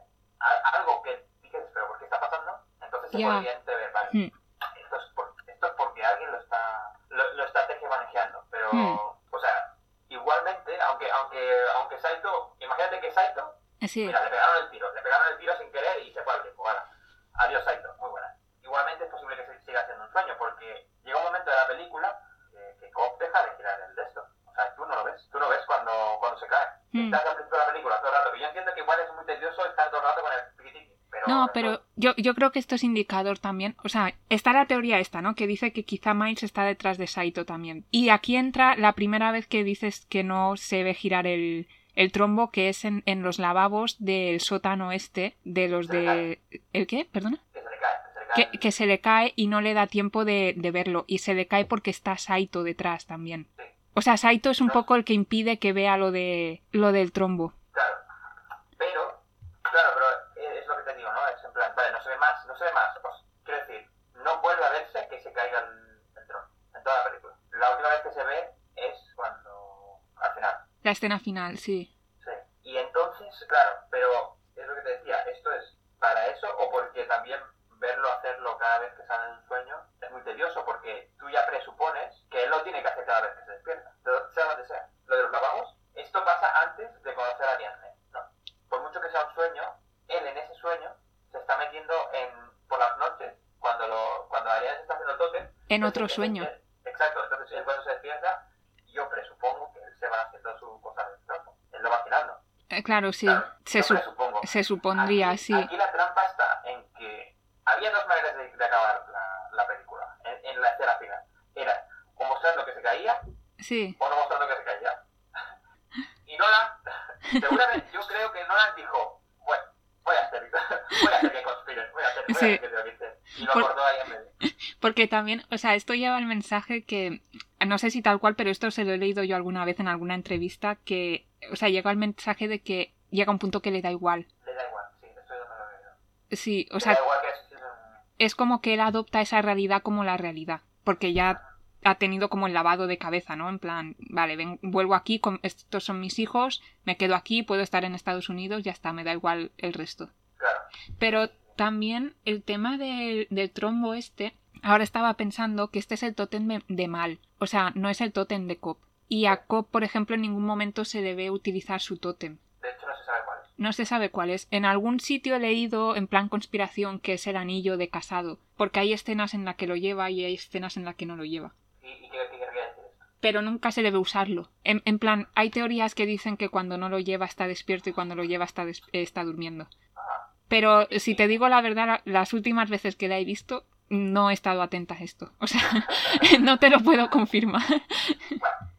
algo que dices, pero ¿por qué está pasando? Entonces se
Ya.
podría entrever, vale,
Hmm.
esto, es por- esto es porque alguien lo está, lo, lo está manejando, pero,
Hmm.
o sea, igualmente, aunque, aunque, aunque Saito, imagínate que Saito, mira, le pegaron el tiro, le pegaron el tiro sin querer y se fue al tiempo, voilà. Adiós Saito, muy buena. Igualmente es posible que se siga siendo un sueño, porque llega un momento de la película que, que Cobb deja de girar el de esto. O sea, tú no lo ves, tú lo ves cuando, cuando se cae.
Hmm.
Estás al principio de la película todo el rato, que yo entiendo que igual es muy tedioso estar todo el rato con el piquitiqui, pero...
No, pero yo, yo creo que esto es indicador también. O sea, está la teoría esta, ¿no? Que dice que quizá Miles está detrás de Saito también. Y aquí entra la primera vez que dices que no se ve girar el, el trombo, que es en, en los lavabos del sótano este, de los de... ¿El qué? ¿Perdona?
Que se le cae, que se le cae.
Y no le da tiempo de, de verlo. Y se le cae porque está Saito detrás también. O sea, Saito es un poco el que impide que vea lo de lo del trombo.
Claro. Pero, claro, pero es lo que te digo, ¿no? Es en plan, vale, no se ve más, no se ve más. Pues, quiero decir, no vuelve a verse que se caiga el, el trono en toda la película.
La escena final, sí.
Sí. Y entonces, claro, pero es lo que te decía, esto es para eso o porque también verlo hacerlo cada vez que sale en un sueño es muy tedioso porque tú ya presupones que él lo tiene que hacer cada vez que se despierta, sea donde sea. Lo de los lavabos, esto pasa antes de conocer a Ariadne, ¿no? Por mucho que sea un sueño, él en ese sueño se está metiendo en, por las noches, cuando, lo, cuando Ariadne se está haciendo el.
En otro sueño
entonces él cuando se despierta, yo presupongo que él se va haciendo su cosa de trampo. Él lo va girando.
Eh, claro, sí. se, se, supondría, sí.
Aquí la trampa está en que había dos maneras de, acabar la, la película, en, en, la escena final. Era o mostrar lo que se caía,
sí.
o no mostrar lo que se caía. Y Nolan, seguramente, yo creo que Nolan dijo, bueno, voy a hacer, voy a hacer que conspiren, voy a hacer, voy a hacer que te Y lo Por... ahí en medio.
Porque también, o sea, esto lleva el mensaje que, no sé si tal cual, pero esto se lo he leído yo alguna vez en alguna entrevista, que, o sea, llega el mensaje de que llega un punto que le da igual.
Le da igual, sí, estoy
lo Sí, o sea, es, como que él adopta esa realidad como la realidad, porque ya ha tenido como el lavado de cabeza, ¿no? En plan, vale, ven, vuelvo aquí, con, estos son mis hijos, me quedo aquí, puedo estar en Estados Unidos, ya está, me da igual el resto.
Claro.
Pero también el tema del trombo este, ahora estaba pensando que este es el tótem de mal, o sea, no es el tótem de Cop. Y a Cop, por ejemplo, en ningún momento se debe utilizar su tótem.
De hecho, no se sabe cuál es.
No se sabe cuál es. En algún sitio he leído, en plan conspiración, que es el anillo de casado, porque hay escenas en las que lo lleva y hay escenas en las que no lo lleva.
¿Y, y qué, qué querría decir esto?
Pero nunca se debe usarlo. En, en, plan, hay teorías que dicen que cuando no lo lleva está despierto y cuando lo lleva está, está durmiendo.
Ah.
Pero si te digo la verdad, las últimas veces que la he visto, no he estado atenta a esto. O sea, no te lo puedo confirmar.
Bueno,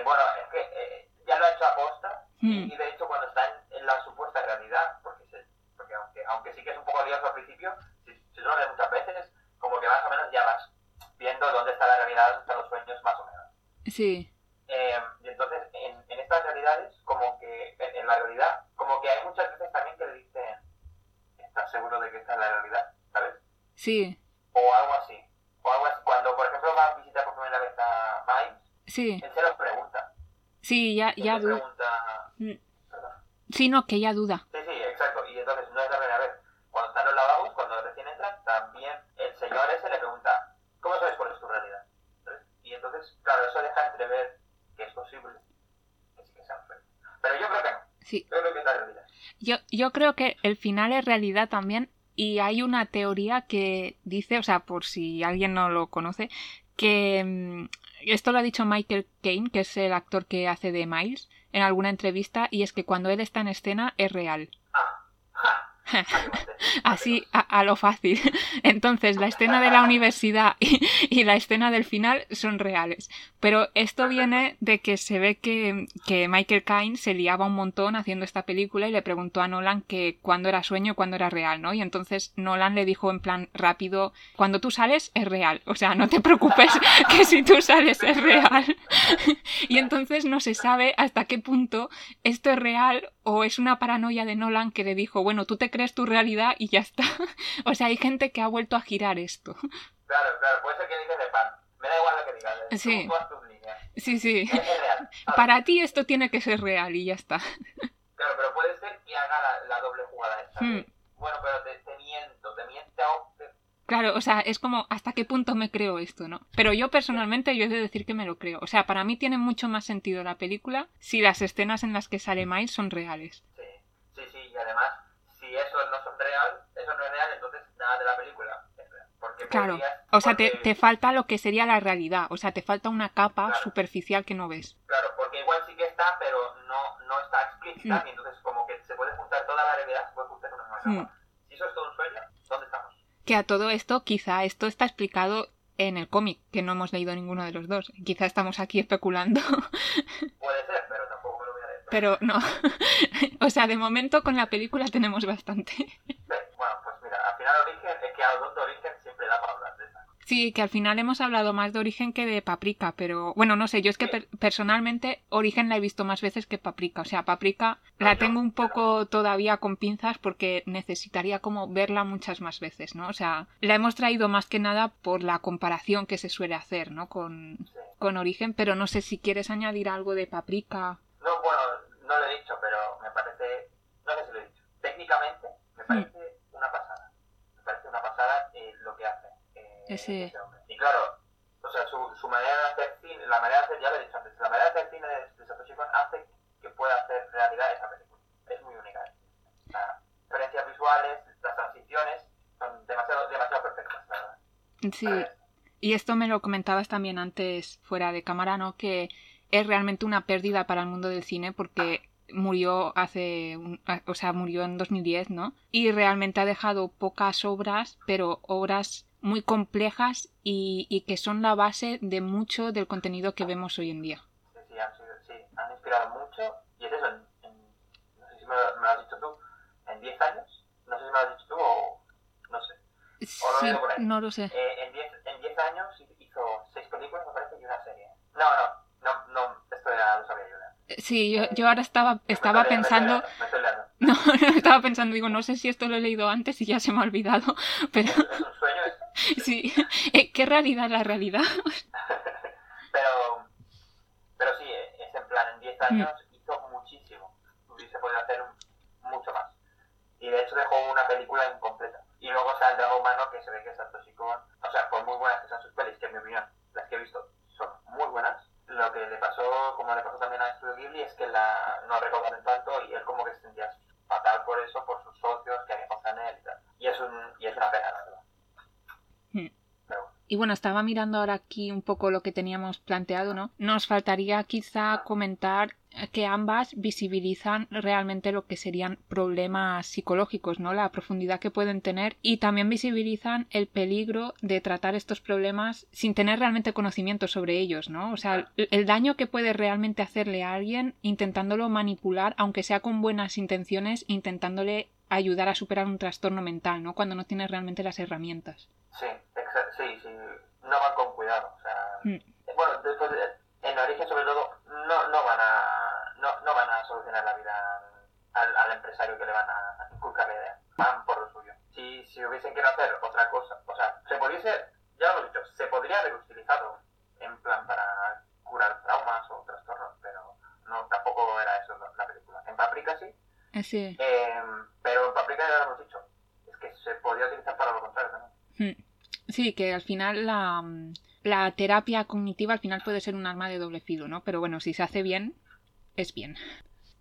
eh, bueno es que eh, ya lo ha hecho aposta mm. y, de hecho cuando está en, en la supuesta realidad, porque, se, porque aunque, aunque sí que es un poco lioso al principio, si, si lo ves muchas veces, como que más o menos ya vas viendo dónde está la realidad, dónde están los sueños, más o menos.
Sí.
Eh, y entonces, en, en, estas realidades, como que en, en, la realidad, como que hay muchas veces también que le dicen, ¿estás seguro de que esta es la realidad? ¿Sabes?
Sí
o algo así. O algo así. Cuando, por ejemplo, va a visitar por primera vez a Miles,
sí.
él se los.
Sí, ya, ya duda.
Pregunta...
Mm. Sí, no, que ya duda.
Sí, sí, exacto. Y entonces no es la primera vez. Cuando están los lavabos, cuando recién entran, también el señor ese le pregunta, ¿cómo sabes cuál es tu realidad? ¿Sabes? Y entonces, claro, eso deja entrever que es posible que sí que sea un Pero yo creo que no.
Sí.
Yo creo que es la realidad.
Yo, yo creo que el final es realidad también y hay una teoría que dice, o sea, por si alguien no lo conoce, que mm, esto lo ha dicho Michael Caine, que es el actor que hace de Miles, en alguna entrevista, y es que cuando él está en escena es real. Así, a, a, lo fácil. Entonces, la escena de la universidad y, y, la escena del final son reales. Pero esto viene de que se ve que, que Michael Caine se liaba un montón haciendo esta película y le preguntó a Nolan que cuándo era sueño y cuándo era real, ¿no? Y entonces Nolan le dijo en plan rápido, cuando tú sales es real. O sea, no te preocupes que si tú sales es real. y entonces no se sabe hasta qué punto esto es real o es una paranoia de Nolan que le dijo, bueno, tú te crees tu realidad y ya está. o sea, hay gente que ha vuelto a girar esto.
Claro, claro, puede ser que digas de pan. Me da igual lo que digas.
Sí.
Tú,
sí, sí.
Es, real.
Para ti esto tiene que ser real y ya está.
Claro, pero puede ser que haga la, la doble jugada esta. Hmm. Bueno, pero te, te, miento, te miento.
Claro, o sea, es como hasta qué punto me creo esto, ¿no? Pero yo personalmente yo he de decir que me lo creo. O sea, para mí tiene mucho más sentido la película si las escenas en las que sale Miles son reales.
Sí, sí, sí, y además, si eso no son real, eso no es real, entonces nada de la película es real. Porque
claro,
podrías,
o sea,
porque...
te, te, falta lo que sería la realidad, o sea, te falta una capa
claro.
superficial que no ves.
Claro, porque igual sí que está, pero no, no está explícita,
Mm.
y entonces como que se puede juntar toda la realidad, se puede juntar una misma
Mm.
capa. Si eso es todo un sueño, ¿dónde estamos?
Que a todo esto, quizá esto está explicado en el cómic, que no hemos leído ninguno de los dos. Quizá estamos aquí especulando.
Puede ser, pero tampoco me lo voy a leer.
Pero no. o sea, de momento con la película tenemos bastante. Sí, que al final hemos hablado más de Origen que de Paprika, pero bueno, no sé, yo es que per personalmente Origen la he visto más veces que Paprika, o sea, Paprika la tengo un poco todavía con pinzas porque necesitaría como verla muchas más veces, ¿no? O sea, la hemos traído más que nada por la comparación que se suele hacer, ¿no? Con, con Origen, pero no sé si quieres añadir algo de Paprika.
No, bueno, no lo he dicho, pero me parece, no sé si lo he dicho, técnicamente
me
hmm. parece Ese-. Y claro, o sea, su, su manera de hacer cine, la manera de hacer, ya lo he dicho antes, la manera de hacer cine de, de Satoshi Kon hace que pueda hacer realidad esa película. Es muy única. Las referencias visuales, las transiciones son demasiado, demasiado perfectas, la verdad.
Sí, y esto me lo comentabas también antes fuera de cámara, ¿no? Que es realmente una pérdida para el mundo del cine porque murió hace, un- o sea, murió en 2010, ¿no? Y realmente ha dejado pocas obras, pero obras muy complejas y, y que son la base de mucho del contenido que vemos hoy en día.
Sí, sí, han, sido- sí, han inspirado mucho. Y es eso, en, en- no sé si me lo, me lo has dicho tú, en 10 años. No sé si me lo has dicho tú o no sé. O lo
Sí,
leído por ahí.
no lo sé.
Eh, en 10 en 10 años hizo 6 películas, me parece, y una serie. No, no, no, no esto ya lo sabía yo.
Sí, yo, yo ahora estaba, estaba
estoy
pensando, no, estaba pensando, digo, no sé si esto lo he leído antes y ya se me ha olvidado, pero
¿Es un sueño esto?
sí, Eh, ¿qué realidad la realidad?
pero, pero sí, es en plan, en 10 años hizo muchísimo. Hubiese podido hacer mucho más. Y de hecho dejó una película incompleta. Y luego está el drama humano que se ve que es Satoshi Kon. O sea, por muy buenas que sean sus pelis, que en mi opinión, las que he visto son muy buenas. Lo que le pasó, como le pasó también es que la, no recaudaron tanto y él como que Y bueno,
estaba mirando ahora aquí un poco lo que teníamos planteado, ¿no? Nos faltaría quizá comentar que ambas visibilizan realmente lo que serían problemas psicológicos, ¿no? La profundidad que pueden tener y también visibilizan el peligro de tratar estos problemas sin tener realmente conocimiento sobre ellos, ¿no? O sea, el, daño que puede realmente hacerle a alguien intentándolo manipular, aunque sea con buenas intenciones, intentándole ayudar a superar un trastorno mental, ¿no? Cuando no tiene realmente las herramientas.
Sí, sí, sí, no van con cuidado. O sea,
Mm.
bueno, después de- en origen sobre todo no, no van a no, no van a solucionar la vida al, al empresario que le van a inculcar la idea. Van por lo suyo. Si, si hubiesen querido hacer otra cosa, o sea, se pudiese, ya lo hemos dicho, se podría haber utilizado en plan para curar traumas o trastornos, pero no, tampoco era eso la, la película. En Paprika sí,
Ese...
eh, pero en Paprika ya lo hemos dicho, es que se podría utilizar para lo contrario también.
Mm. Sí, que al final la, la terapia cognitiva al final puede ser un arma de doble filo, ¿no? Pero bueno, si se hace bien, es bien.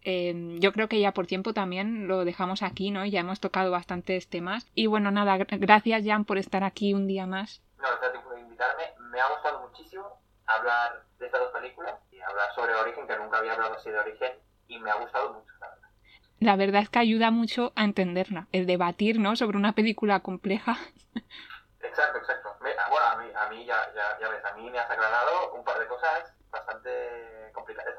Eh, yo creo que ya por tiempo también lo dejamos aquí, ¿no? Ya hemos tocado bastantes temas. Y bueno, nada, gra- gracias Jan por estar aquí un día más.
No, gracias por invitarme. Me ha gustado muchísimo hablar de estas dos películas y hablar sobre Origen, que nunca había hablado así de Origen, y me ha gustado mucho, la verdad.
La verdad es que ayuda mucho a entenderla, el debatir, ¿no? Sobre una película compleja.
Exacto, exacto. Me- ah, bueno, a mí, a mí ya, ya, ya ves, a mí me has aclarado un par de cosas bastante complicadas.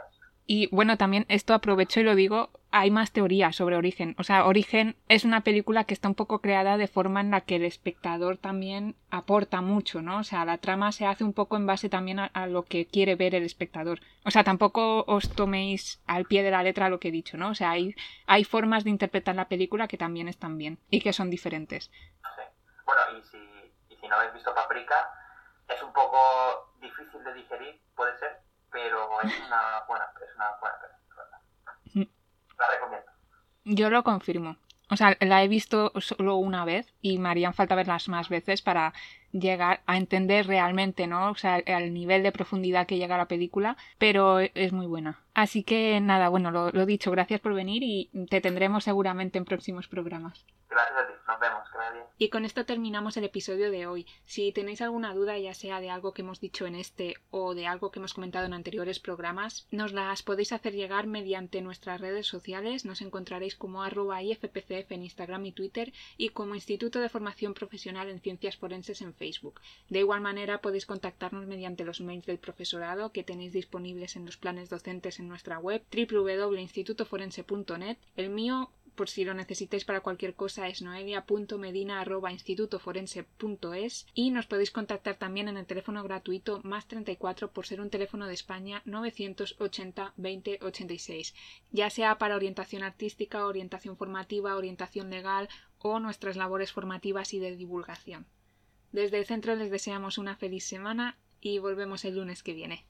Y bueno, también esto aprovecho y lo digo, hay más teorías sobre Origen. O sea, Origen es una película que está un poco creada de forma en la que el espectador también aporta mucho, ¿no? O sea, la trama se hace un poco en base también a, a lo que quiere ver el espectador. O sea, tampoco os toméis al pie de la letra lo que he dicho, ¿no? O sea, hay, hay formas de interpretar la película que también están bien y que son diferentes.
Sí. Bueno, y si, si no habéis visto Paprika, es un poco difícil de digerir, puede ser, pero es una buena, es una buena peli, la verdad.
Mm.
La recomiendo.
Yo lo confirmo. O sea, la he visto solo una vez y me harían falta verlas más veces para llegar a entender realmente, ¿no? O sea, el nivel de profundidad que llega la película, pero es muy buena. Así que nada, bueno, lo, lo dicho, gracias por venir y te tendremos seguramente en próximos programas.
Gracias a ti, nos vemos, que vaya bien.
Y con esto terminamos el episodio de hoy. Si tenéis alguna duda, ya sea de algo que hemos dicho en este o de algo que hemos comentado en anteriores programas, nos las podéis hacer llegar mediante nuestras redes sociales. Nos encontraréis como arroba IFPCF en Instagram y Twitter y como Instituto de Formación Profesional en Ciencias Forenses en Facebook. De igual manera podéis contactarnos mediante los mails del profesorado que tenéis disponibles en los planes docentes en nuestra web www.institutoforense.net. El mío por si lo necesitáis para cualquier cosa es noelia.medina.institutoforense.es y nos podéis contactar también en el teléfono gratuito más 34 por ser un teléfono de España 980 20 86 ya sea para orientación artística, orientación formativa, orientación legal o nuestras labores formativas y de divulgación. Desde el centro les deseamos una feliz semana y volvemos el lunes que viene.